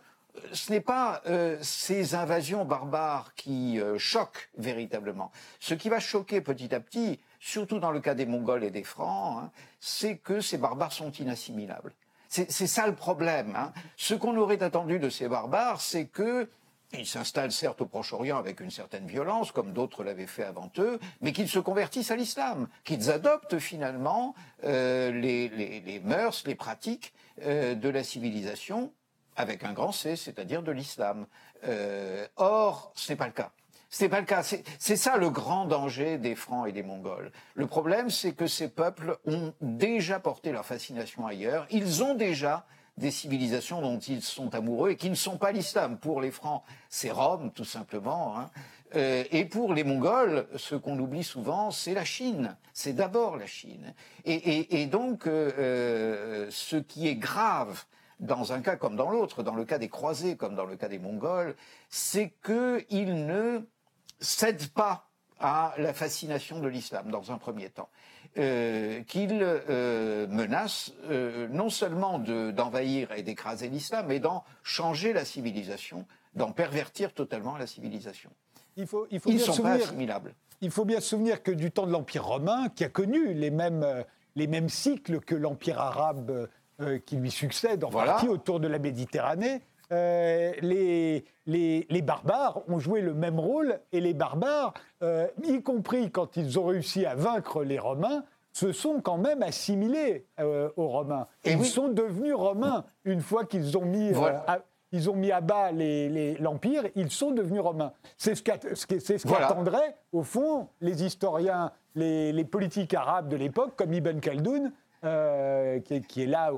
ce n'est pas euh, ces invasions barbares qui euh, choquent véritablement. Ce qui va choquer petit à petit, surtout dans le cas des Mongols et des Francs, hein, c'est que ces barbares sont inassimilables. C'est ça le problème. Hein. Ce qu'on aurait attendu de ces barbares, c'est que ils s'installent certes au Proche-Orient avec une certaine violence, comme d'autres l'avaient fait avant eux, mais qu'ils se convertissent à l'islam, qu'ils adoptent finalement euh, les, les, mœurs, les pratiques euh, de la civilisation, avec un grand C, c'est-à-dire de l'islam. Euh, or, ce n'est pas le cas. C'est pas le cas. C'est ça le grand danger des Francs et des Mongols. Le problème, c'est que ces peuples ont déjà porté leur fascination ailleurs. Ils ont déjà des civilisations dont ils sont amoureux et qui ne sont pas l'islam. Pour les Francs, c'est Rome, tout simplement. Hein. Euh, et pour les Mongols, ce qu'on oublie souvent, c'est la Chine. C'est d'abord la Chine. Et, donc, euh, euh ce qui est grave dans un cas comme dans l'autre, dans le cas des croisés comme dans le cas des Mongols, c'est qu'ils ne cède pas à la fascination de l'islam dans un premier temps, euh, qu'il euh, menace euh, non seulement d'envahir et d'écraser l'islam, mais d'en changer la civilisation, d'en pervertir totalement la civilisation. Il faut, il faut Ils ne sont pas assimilables. Il faut bien se souvenir que du temps de l'Empire romain, qui a connu les mêmes, les mêmes cycles que l'Empire arabe qui lui succède, en partie autour de la Méditerranée, euh, les, les, barbares ont joué le même rôle et les barbares, euh, y compris quand ils ont réussi à vaincre les Romains, se sont quand même assimilés euh, aux Romains. Et ils sont devenus Romains une fois qu'ils ont mis à, ils ont mis à bas l'Empire, ils sont devenus romains. C'est ce qu'attendraient, au fond, les historiens, les, politiques arabes de l'époque, comme Ibn Khaldoun, qui, est là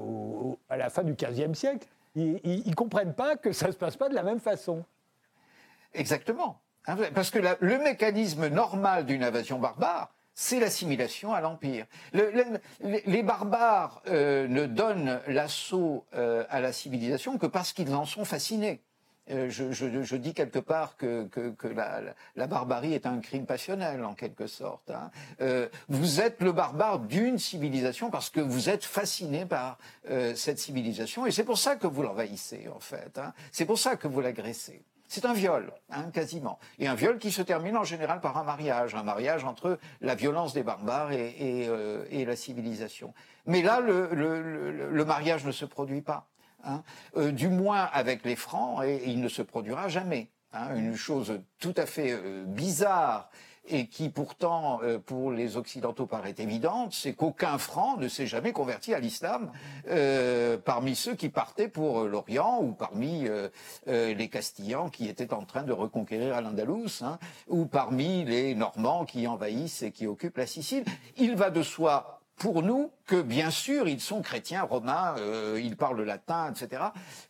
à la fin du XVe siècle, ils ne comprennent pas que ça ne se passe pas de la même façon. Exactement. Hein, parce que le mécanisme normal d'une invasion barbare, c'est l'assimilation à l'Empire. les barbares euh, ne donnent l'assaut euh, à la civilisation que parce qu'ils en sont fascinés. Euh, je, dis quelque part que, la, barbarie est un crime passionnel, en quelque sorte. Hein. Euh, vous êtes le barbare d'une civilisation parce que vous êtes fasciné par euh, cette civilisation, et c'est pour ça que vous l'envahissez, en fait. Hein. C'est pour ça que vous l'agressez. C'est un viol, hein, quasiment. Et un viol qui se termine en général par un mariage, un mariage entre la violence des barbares et, la civilisation. Mais là, le mariage ne se produit pas. Hein, euh, du moins avec les francs, et, il ne se produira jamais. Hein, une chose tout à fait euh, bizarre et qui pourtant, euh, pour les Occidentaux, paraît évidente, c'est qu'aucun franc ne s'est jamais converti à l'islam parmi ceux qui partaient pour l'Orient ou parmi les Castillans qui étaient en train de reconquérir l'Andalous hein, ou parmi les Normands qui envahissent et qui occupent la Sicile. Il va de soi pour nous que bien sûr ils sont chrétiens, romains, euh, ils parlent le latin, etc.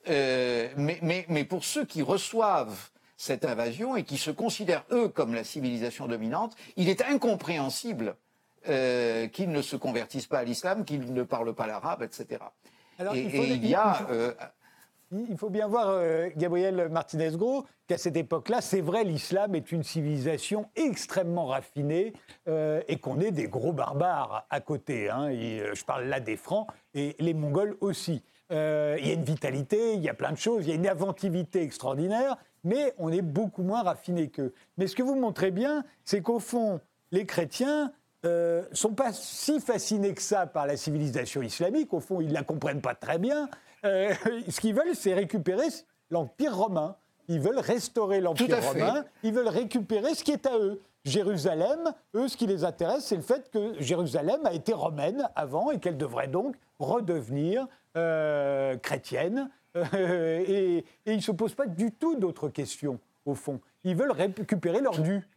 Euh, mais, mais, mais pour ceux qui reçoivent cette invasion et qui se considèrent eux comme la civilisation dominante, il est incompréhensible euh, qu'ils ne se convertissent pas à l'islam, qu'ils ne parlent pas l'arabe, etc. et, il, y a il faut bien voir, euh, Gabriel Martinez-Gros, qu'à cette époque-là, c'est vrai, l'islam est une civilisation extrêmement raffinée euh, et qu'on est des gros barbares à côté. Hein. Euh, je parle là des Francs et les Mongols aussi. il y a une vitalité, il y a plein de choses, il y a une inventivité extraordinaire, mais on est beaucoup moins raffiné qu'eux. Mais ce que vous montrez bien, c'est qu'au fond, les chrétiens ne sont pas si fascinés que ça par la civilisation islamique. Au fond, ils ne la comprennent pas très bien. Euh, ce qu'ils veulent, c'est récupérer l'Empire romain. Ils veulent restaurer l'Empire romain. Ils veulent récupérer ce qui est à eux. Jérusalem, eux, ce qui les intéresse, c'est le fait que Jérusalem a été romaine avant et qu'elle devrait donc redevenir euh, chrétienne. Euh, et, ils ne se posent pas du tout d'autres questions, au fond. Ils veulent récupérer leur dû.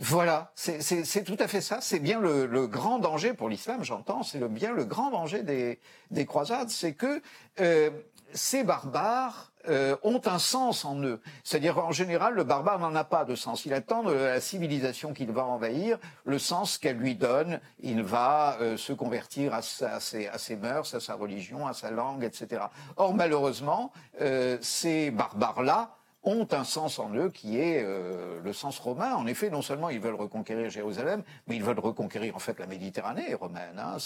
Voilà, c'est tout à fait ça. C'est bien le, grand danger pour l'islam, j'entends, c'est bien le grand danger des, des croisades, c'est que euh, ces barbares euh, ont un sens en eux. C'est-à-dire en général, le barbare n'en a pas de sens. Il attend de la civilisation qu'il va envahir le sens qu'elle lui donne. Il va euh, se convertir à, ses, à, ses, mœurs, à sa religion, à sa langue, etc. Or, malheureusement, ces barbares-là ont un sens en eux qui est euh, le sens romain. En effet, non seulement ils veulent reconquérir Jérusalem, mais ils veulent reconquérir en fait la Méditerranée romaine. Hein.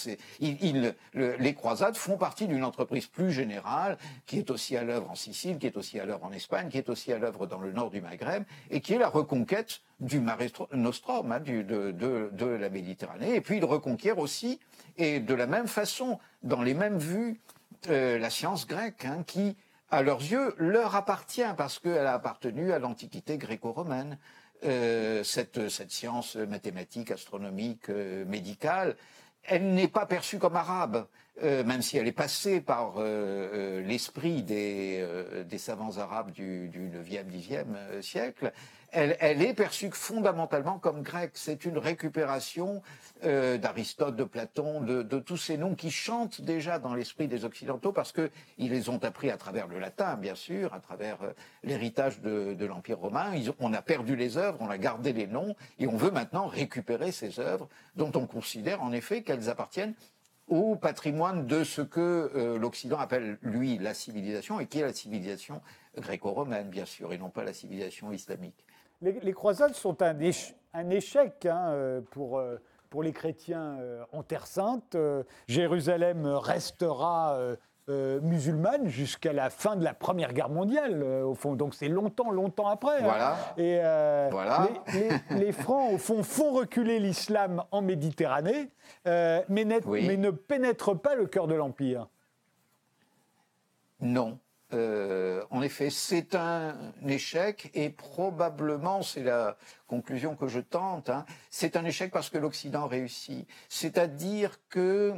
les croisades font partie d'une entreprise plus générale qui est aussi à l'œuvre en Sicile, qui est aussi à l'œuvre en Espagne, qui est aussi à l'œuvre dans le nord du Maghreb, et qui est la reconquête du Mare Nostrum, hein, de, la Méditerranée. Et puis ils reconquièrent aussi, et de la même façon, dans les mêmes vues, euh, la science grecque, hein, qui à leurs yeux, leur appartient parce qu'elle a appartenu à l'Antiquité gréco-romaine. Euh, cette, science mathématique, astronomique, euh, médicale, elle n'est pas perçue comme arabe, euh, même si elle est passée par euh, l'esprit des, savants arabes du, du 9e, 10e siècle elle, est perçue fondamentalement comme grecque. C'est une récupération euh, d'Aristote, de Platon, de, tous ces noms qui chantent déjà dans l'esprit des Occidentaux parce qu'ils les ont appris à travers le latin, bien sûr, à travers euh, l'héritage de, l'Empire romain. on a perdu les œuvres, on a gardé les noms et on veut maintenant récupérer ces œuvres dont on considère en effet qu'elles appartiennent au patrimoine de ce que euh, l'Occident appelle, lui, la civilisation, et qui est la civilisation gréco-romaine, bien sûr, et non pas la civilisation islamique. Les, croisades sont un, échec hein, euh, pour, euh, pour les chrétiens en Terre Sainte. Jérusalem restera musulmane jusqu'à la fin de la Première Guerre mondiale, au fond. Donc c'est longtemps, longtemps après. Hein. Voilà. Et Les, Francs, au fond, font reculer l'islam en Méditerranée, mais, mais ne pénètrent pas le cœur de l'Empire. Non. Euh, en effet, c'est un échec et probablement, c'est la conclusion que je tente, hein, c'est un échec parce que l'Occident réussit. C'est-à-dire que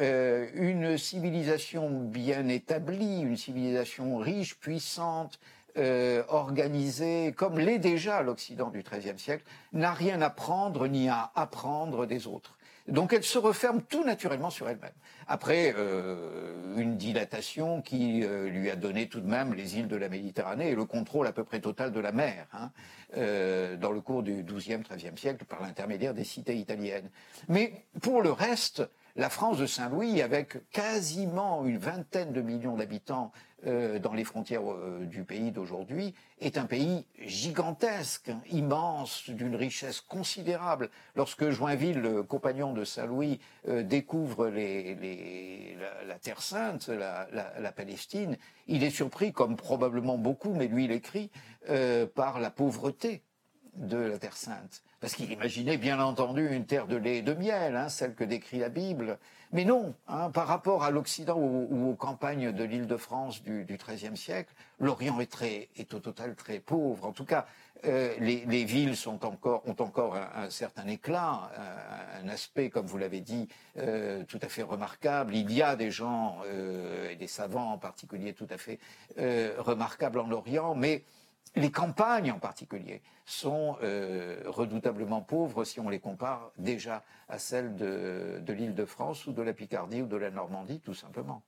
euh, une civilisation bien établie, une civilisation riche, puissante, euh, organisée, comme l'est déjà l'Occident du XIIIe siècle, n'a rien à prendre ni à apprendre des autres. Donc elle se referme tout naturellement sur elle-même. Après euh, une dilatation qui lui a donné tout de même les îles de la Méditerranée et le contrôle à peu près total de la mer, hein, dans le cours du XIIe, XIIIe siècle, par l'intermédiaire des cités italiennes. Mais pour le reste, la France de Saint-Louis, avec quasiment une vingtaine de millions d'habitants euh, dans les frontières euh, du pays d'aujourd'hui, est un pays gigantesque, immense, d'une richesse considérable. Lorsque Joinville, le compagnon de Saint-Louis, euh, découvre la, Terre Sainte, la, Palestine, il est surpris, comme probablement beaucoup, mais lui il écrit, par la pauvreté de la Terre Sainte. Parce qu'il imaginait bien entendu une terre de lait et de miel, hein, celle que décrit la Bible. Mais non, hein, par rapport à l'Occident ou, aux campagnes de l'île de France du XIIIe siècle, l'Orient est, est au total très pauvre. En tout cas, euh, les, villes sont encore, ont encore un, certain éclat, un, aspect, comme vous l'avez dit, euh, tout à fait remarquable. Il y a des gens, euh, et des savants en particulier, tout à fait remarquables en Orient, mais les campagnes en particulier sont euh, redoutablement pauvres si on les compare déjà à celles de, l'île de France ou de la Picardie ou de la Normandie, tout simplement.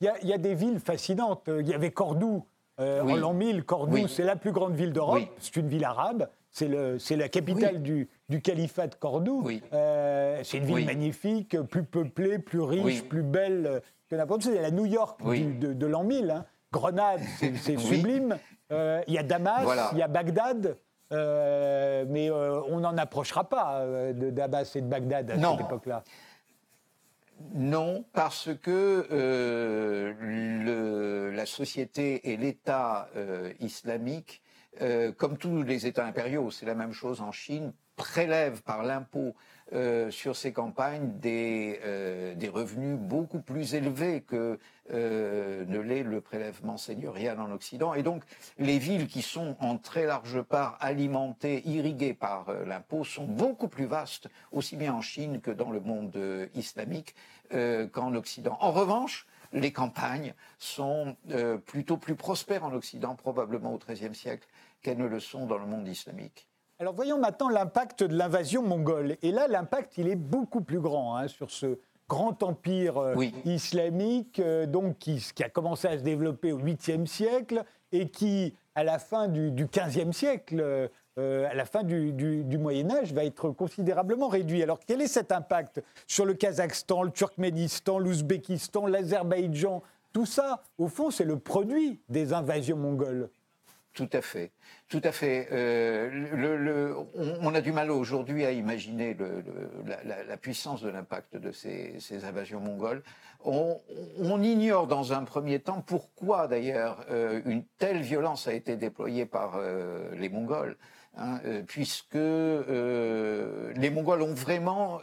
Il y, a des villes fascinantes. Il y avait Cordoue, euh, en l'an 1000. Cordoue, c'est la plus grande ville d'Europe. C'est une ville arabe. C'est la capitale du, califat de Cordoue. Euh, c'est une ville magnifique, plus peuplée, plus riche, plus belle que n'importe où. C'est la New York de, l'an 1000. Hein. Grenade, c'est sublime. Euh, il y a Damas, il y a Bagdad. Euh, mais euh, on n'en approchera pas de Damas et de Bagdad à cette époque-là. Non, parce que la société et l'État islamique, comme tous les États impériaux, c'est la même chose en Chine, prélèvent par l'impôt euh, sur ces campagnes des, euh, des, revenus beaucoup plus élevés que euh, ne l'est le prélèvement seigneurial en Occident. Et donc, les villes qui sont en très large part alimentées, irriguées par l'impôt, sont beaucoup plus vastes, aussi bien en Chine que dans le monde islamique qu'en Occident. En revanche, les campagnes sont plutôt plus prospères en Occident, probablement au XIIIe siècle, qu'elles ne le sont dans le monde islamique? Alors voyons maintenant l'impact de l'invasion mongole. Et là, l'impact, il est beaucoup plus grand hein, sur ce grand empire euh, islamique, euh, donc qui, a commencé à se développer au 8e siècle et qui, à la fin du, du 15e siècle, à la fin du, du, Moyen Âge, va être considérablement réduit. Alors quel est cet impact sur le Kazakhstan, le Turkménistan, l'Ouzbékistan, l'Azerbaïdjan? Tout ça, au fond, c'est le produit des invasions mongoles. Tout à fait, tout à fait. Euh, le, on, a du mal aujourd'hui à imaginer le, la, puissance de l'impact de ces, invasions mongoles. On, ignore dans un premier temps pourquoi d'ailleurs euh, une telle violence a été déployée par euh, les Mongols, hein, puisque les Mongols ont vraiment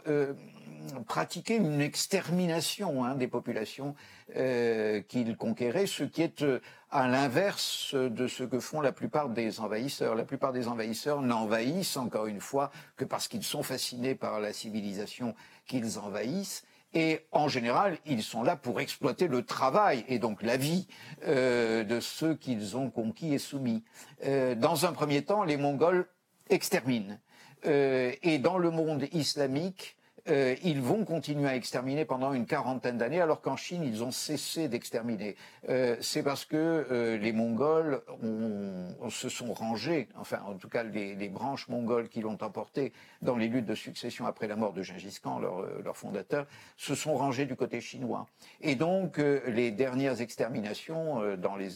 pratiqué une extermination hein, des populations qu'ils conquéraient, ce qui est à l'inverse de ce que font la plupart des envahisseurs. La plupart des envahisseurs n'envahissent, encore une fois, que parce qu'ils sont fascinés par la civilisation qu'ils envahissent. Et en général, ils sont là pour exploiter le travail et donc la vie euh, de ceux qu'ils ont conquis et soumis. Euh, dans un premier temps, les Mongols exterminent. Euh, et dans le monde islamique, euh, ils vont continuer à exterminer pendant une quarantaine d'années, alors qu'en Chine, ils ont cessé d'exterminer. Euh, c'est parce que euh, les Mongols se sont rangés, enfin en tout cas les, branches mongoles qui l'ont emporté dans les luttes de succession après la mort de Gengis Khan, leur, fondateur, se sont rangés du côté chinois. Et donc les dernières exterminations, dans les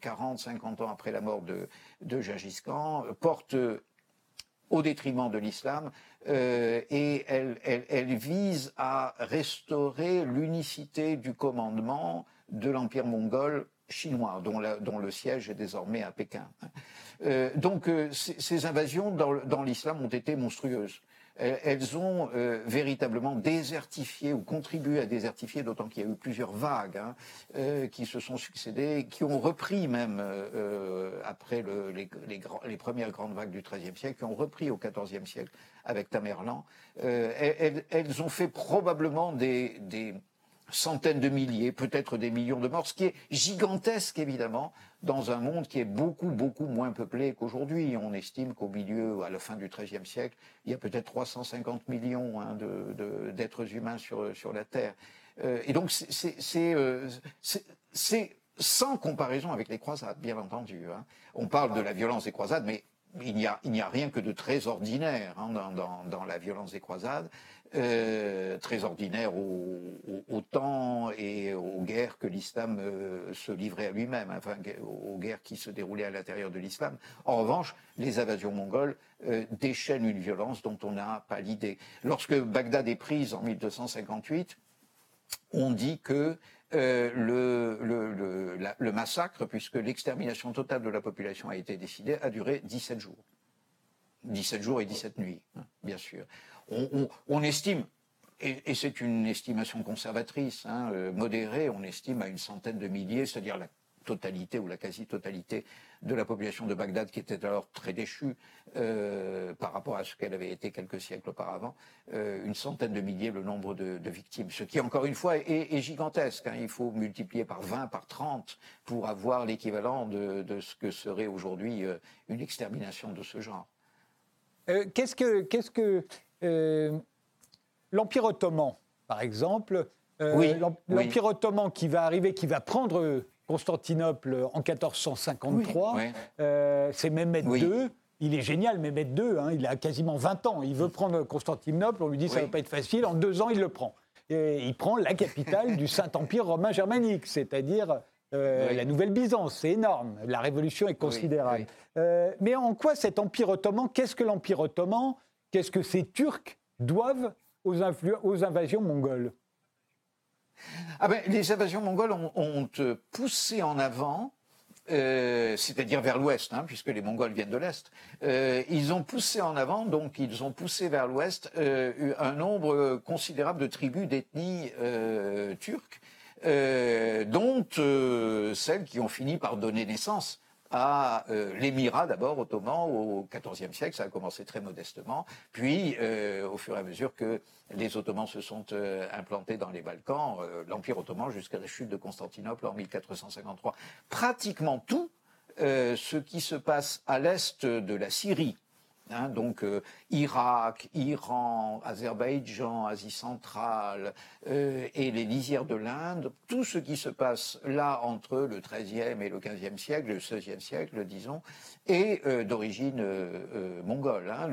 40-50 ans après la mort de, de Gengis Khan, portent au détriment de l'islam, euh, et elle, vise à restaurer l'unicité du commandement de l'empire mongol chinois, dont, le siège est désormais à Pékin. Euh, donc euh, ces invasions dans l'islam ont été monstrueuses elles ont euh, véritablement désertifié ou contribué à désertifier, d'autant qu'il y a eu plusieurs vagues hein, euh, qui se sont succédées, qui ont repris même euh, après le, les, premières grandes vagues du XIIIe siècle, qui ont repris au XIVe siècle avec Tamerlan. Elles, elles, ont fait probablement des, des centaines de milliers, peut-être des millions de morts, ce qui est gigantesque évidemment dans un monde qui est beaucoup, beaucoup moins peuplé qu'aujourd'hui. On estime qu'au milieu, à la fin du XIIIe siècle, il y a peut-être 350 millions hein, d'êtres humains sur, sur la Terre. Euh, et donc euh, c'est sans comparaison avec les croisades, bien entendu. Hein. On parle de la violence des croisades, mais il n'y a, rien que de très ordinaire hein, dans, la violence des croisades. Euh, très ordinaire au, temps et aux guerres que l'islam euh, se livrait à lui-même, aux guerres qui se déroulaient à l'intérieur de l'islam. En revanche, les invasions mongoles euh, déchaînent une violence dont on n'a pas l'idée. Lorsque Bagdad est prise en 1258, on dit que le, le, massacre, puisque l'extermination totale de la population a été décidée, a duré 17 jours. 17 jours et 17 nuits, hein, bien sûr on, estime, et, c'est une estimation conservatrice, hein, euh, modérée, on estime à une centaine de milliers, c'est-à-dire la totalité ou la quasi-totalité de la population de Bagdad qui était alors très déchue euh, par rapport à ce qu'elle avait été quelques siècles auparavant, euh, une centaine de milliers le nombre de, victimes, ce qui encore une fois est, gigantesque. Hein. Il faut multiplier par 20, par 30 pour avoir l'équivalent de, ce que serait aujourd'hui une extermination de ce genre. qu'est-ce que, qu'est-ce que euh, L'Empire ottoman, par exemple, euh, l'Empire ottoman qui va arriver, qui va prendre Constantinople en 1453, euh, c'est Mehmet II. Il est génial, Mehmet II, hein, il a quasiment 20 ans. Il veut prendre Constantinople, on lui dit ça ne va pas être facile. En deux ans, il le prend. Et il prend la capitale du Saint-Empire romain germanique, c'est-à-dire la Nouvelle-Byzance. C'est énorme. La révolution est considérable. mais en quoi cet Empire ottoman Qu'est-ce que l'Empire ottoman? Qu'est-ce que ces Turcs doivent aux, aux invasions mongoles? Ah ben, Les invasions mongoles ont, poussé en avant euh, c'est-à-dire vers l'ouest, hein, puisque les Mongols viennent de l'est. Euh, ils ont poussé en avant, donc ils ont poussé vers l'ouest euh, un nombre considérable de tribus d'ethnie turques, dont celles qui ont fini par donner naissance à euh, l'émirat d'abord ottoman au XIVe siècle. Ça a commencé très modestement. Puis, euh, au fur et à mesure que les Ottomans se sont euh, implantés dans les Balkans, l'Empire ottoman jusqu'à la chute de Constantinople en 1453. Pratiquement tout ce qui se passe à l'est de la Syrie, Hein, donc euh, Irak, Iran, Azerbaïdjan, Asie centrale et les lisières de l'Inde, tout ce qui se passe là entre le XIIIe et le XVe siècle, le XVIe siècle, disons, est d'origine mongole. Hein,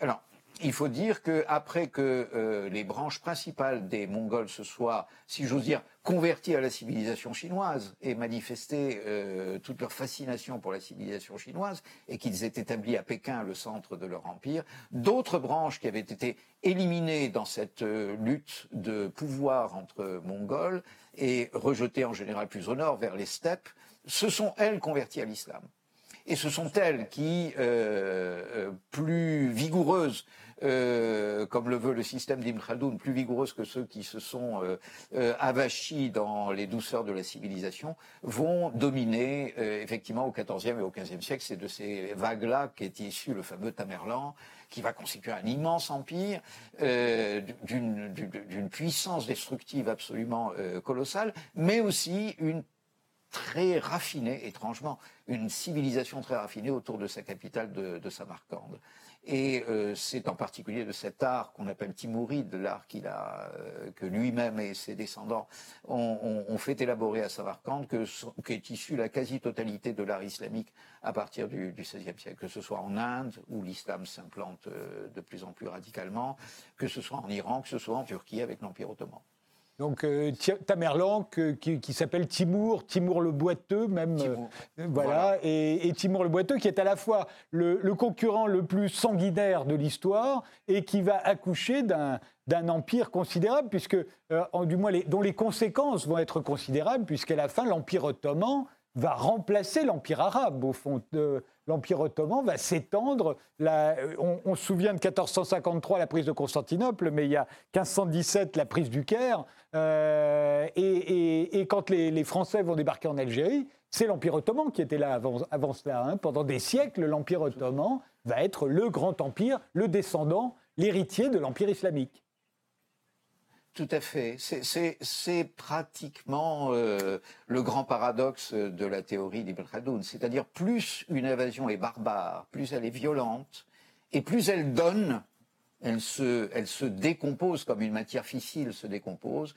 alors, il faut dire qu'après que euh, les branches principales des Mongols se soient, si j'ose dire, converties à la civilisation chinoise et manifesté euh, toute leur fascination pour la civilisation chinoise et qu'ils aient établi à Pékin le centre de leur empire, d'autres branches qui avaient été éliminées dans cette euh, lutte de pouvoir entre Mongols et rejetées en général plus au nord vers les steppes, se sont elles converties à l'islam. Et ce sont elles qui, plus vigoureuses euh, comme le veut le système d'Ibn plus vigoureuse que ceux qui se sont euh, euh, avachis dans les douceurs de la civilisation, vont dominer effectivement au XIVe et au XVe siècle. C'est de ces vagues-là qu'est issu le fameux Tamerlan, qui va constituer un immense empire d'une puissance destructive absolument colossale, mais aussi une très raffinée, étrangement, une civilisation très raffinée autour de sa capitale de, de Samarcande. Et euh, c'est en particulier de cet art qu'on appelle timouride, l'art qu'il a, euh, que lui-même et ses descendants ont, ont, fait élaborer à Samarcande, que qu'est issue la quasi-totalité de l'art islamique à partir du, du XVIe siècle, que ce soit en Inde où l'islam s'implante euh, de plus en plus radicalement, que ce soit en Iran, que ce soit en Turquie avec l'Empire ottoman. Donc euh, Tamerlan qui, s'appelle Timour, Timour le boiteux même, euh, voilà, Et, et, Timour le boiteux qui est à la fois le, concurrent le plus sanguinaire de l'histoire et qui va accoucher d'un empire considérable, puisque, euh, du moins, les, dont les conséquences vont être considérables, puisqu'à la fin, l'Empire ottoman va remplacer l'Empire arabe, au fond. L'Empire ottoman va s'étendre. On, on, se souvient de 1453, la prise de Constantinople, mais il y a 1517, la prise du Caire. Euh, et, quand les, Français vont débarquer en Algérie, c'est l'Empire ottoman qui était là avant, cela. Hein. Pendant des siècles, l'Empire ottoman va être le grand empire, le descendant, l'héritier de l'Empire islamique. Tout à fait. C'est pratiquement euh, le grand paradoxe de la théorie d'Ibn Khaldoun. C'est-à-dire, plus une invasion est barbare, plus elle est violente, et plus elle donne, elle se, décompose comme une matière fissile se décompose,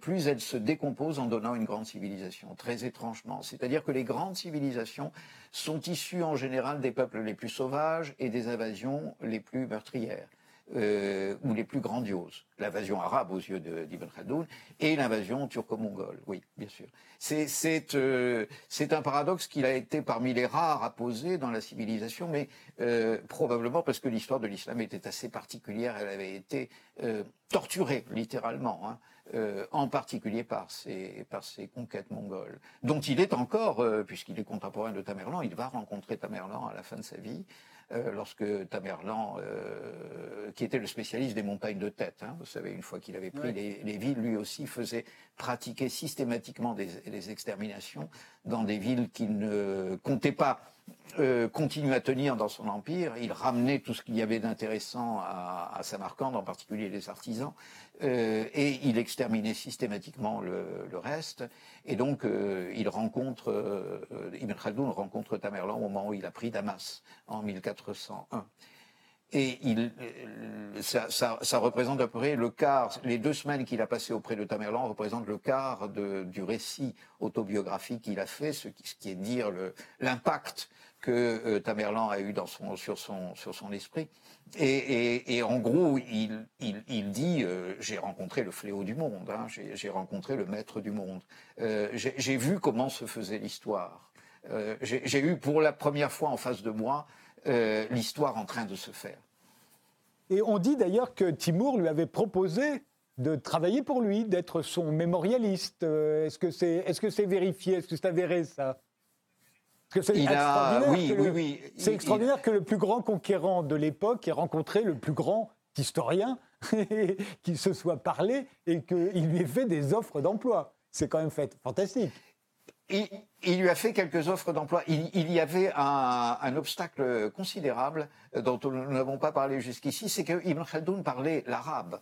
plus elle se décompose en donnant une grande civilisation, très étrangement. C'est-à-dire que les grandes civilisations sont issues en général des peuples les plus sauvages et des invasions les plus meurtrières. Euh, ou les plus grandioses. L'invasion arabe aux yeux d'Ibn Khaldoun et l'invasion turco-mongole, oui, bien sûr. C'est euh, un paradoxe qu'il a été parmi les rares à poser dans la civilisation, mais euh, probablement parce que l'histoire de l'islam était assez particulière, elle avait été euh, torturée, littéralement. Hein. Euh, en particulier par ses, par ses conquêtes mongoles, dont il est encore, euh, puisqu'il est contemporain de Tamerlan, il va rencontrer Tamerlan à la fin de sa vie, euh, lorsque Tamerlan, euh, qui était le spécialiste des montagnes de tête, hein, vous savez, une fois qu'il avait pris les, villes, lui aussi faisait pratiquer systématiquement des, exterminations dans des villes qu'il ne comptait pas euh, continuer à tenir dans son empire. Il ramenait tout ce qu'il y avait d'intéressant à, à, Samarcande, en particulier les artisans, euh, et il exterminait systématiquement le, reste. Et donc, euh, il rencontre, Ibn Khaldoun rencontre Tamerlan au moment où il a pris Damas, en 1401. Et il, ça, ça, ça, représente à peu près le quart, les deux semaines qu'il a passées auprès de Tamerlan représentent le quart de, du récit autobiographique qu'il a fait, ce qui, ce qui est dire l'impact que euh, Tamerlan a eu dans son, sur, son, sur son esprit. Et, et, et en gros, il, il, il dit euh, j'ai rencontré le fléau du monde, hein, j'ai rencontré le maître du monde, euh, j'ai vu comment se faisait l'histoire. Euh, j'ai eu pour la première fois en face de moi euh, l'histoire en train de se faire. Et on dit d'ailleurs que Timour lui avait proposé de travailler pour lui, d'être son mémorialiste. Est-ce que c'est est -ce c'est vérifié? Est-ce que c'est avéré ça? C'est extraordinaire, oui, oui, oui. C'est extraordinaire que le plus grand conquérant de l'époque ait rencontré le plus grand historien, qu'il se soit parlé et qu'il lui ait fait des offres d'emploi. C'est quand même fait fantastique. Il, lui a fait quelques offres d'emploi. Il, y avait un, obstacle considérable dont nous n'avons pas parlé jusqu'ici, c'est que Ibn Khaldoun parlait l'arabe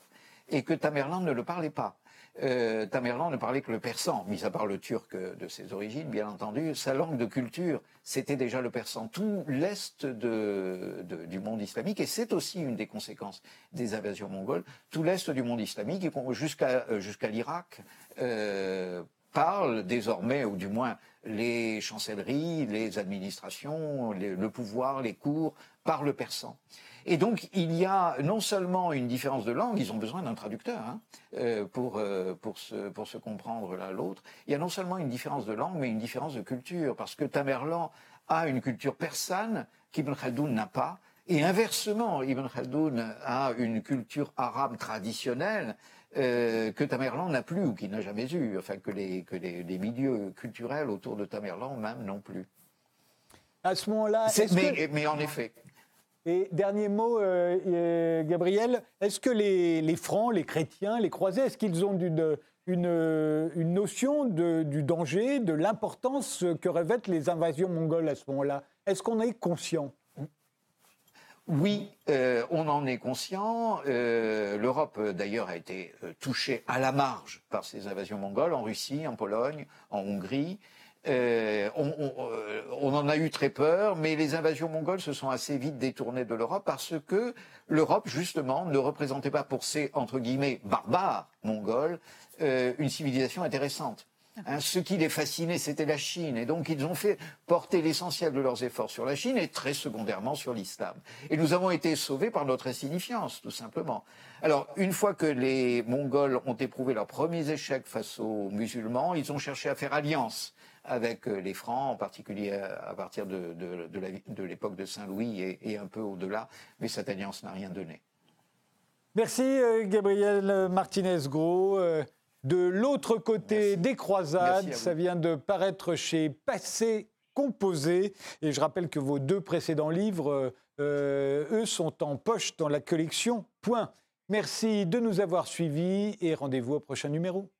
et que Tamerlan ne le parlait pas. euh, Tamerlan ne parlait que le persan, mis à part le turc de ses origines, bien entendu. Sa langue de culture, c'était déjà le persan. Tout l'est du monde islamique, et c'est aussi une des conséquences des invasions mongoles, tout l'est du monde islamique, jusqu'à jusqu'à l'Irak, euh, parle désormais, ou du moins les chancelleries, les administrations, le pouvoir, les cours, parlent le persan. Et donc, il y a non seulement une différence de langue, ils ont besoin d'un traducteur hein, euh, pour, euh, pour, se, pour se comprendre l'un l'autre. Il y a non seulement une différence de langue, mais une différence de culture, parce que Tamerlan a une culture persane qu'Ibn Khaldoun n'a pas. Et inversement, Ibn Khaldoun a une culture arabe traditionnelle euh, que Tamerlan n'a plus ou qu'il n'a jamais eu, enfin que les, que les, les, milieux culturels autour de Tamerlan même non plus. À ce moment-là, mais, mais, en effet, et dernier mot, euh, euh, Gabriel, est-ce que les, Francs, les chrétiens, les croisés, est-ce qu'ils ont une, une, notion du danger, de l'importance que revêtent les invasions mongoles à ce moment-là? Est-ce qu'on est conscient? Oui, euh, on en est conscient. L'Europe, d'ailleurs, a été touchée à la marge par ces invasions mongoles en Russie, en Pologne, en Hongrie. Euh, euh, on, en a eu très peur, mais les invasions mongoles se sont assez vite détournées de l'Europe parce que l'Europe, justement, ne représentait pas pour ces, entre guillemets, barbares mongols, euh, une civilisation intéressante. Hein, ce qui les fascinait, c'était la Chine. Et donc, ils ont fait porter l'essentiel de leurs efforts sur la Chine et très secondairement sur l'islam. Et nous avons été sauvés par notre insignifiance, tout simplement. Alors, une fois que les Mongols ont éprouvé leurs premiers échecs face aux musulmans, ils ont cherché à faire alliance avec euh, les Francs, en particulier à partir de, l'époque de Saint-Louis et, un peu au-delà, mais cette alliance n'a rien donné. Merci euh, Gabriel Martinez-Gros. Euh, de l'autre côté des croisades, ça vient de paraître chez Passé Composé. Et je rappelle que vos deux précédents livres, eux, sont en poche dans la collection Point. Merci de nous avoir suivis et rendez-vous au prochain numéro.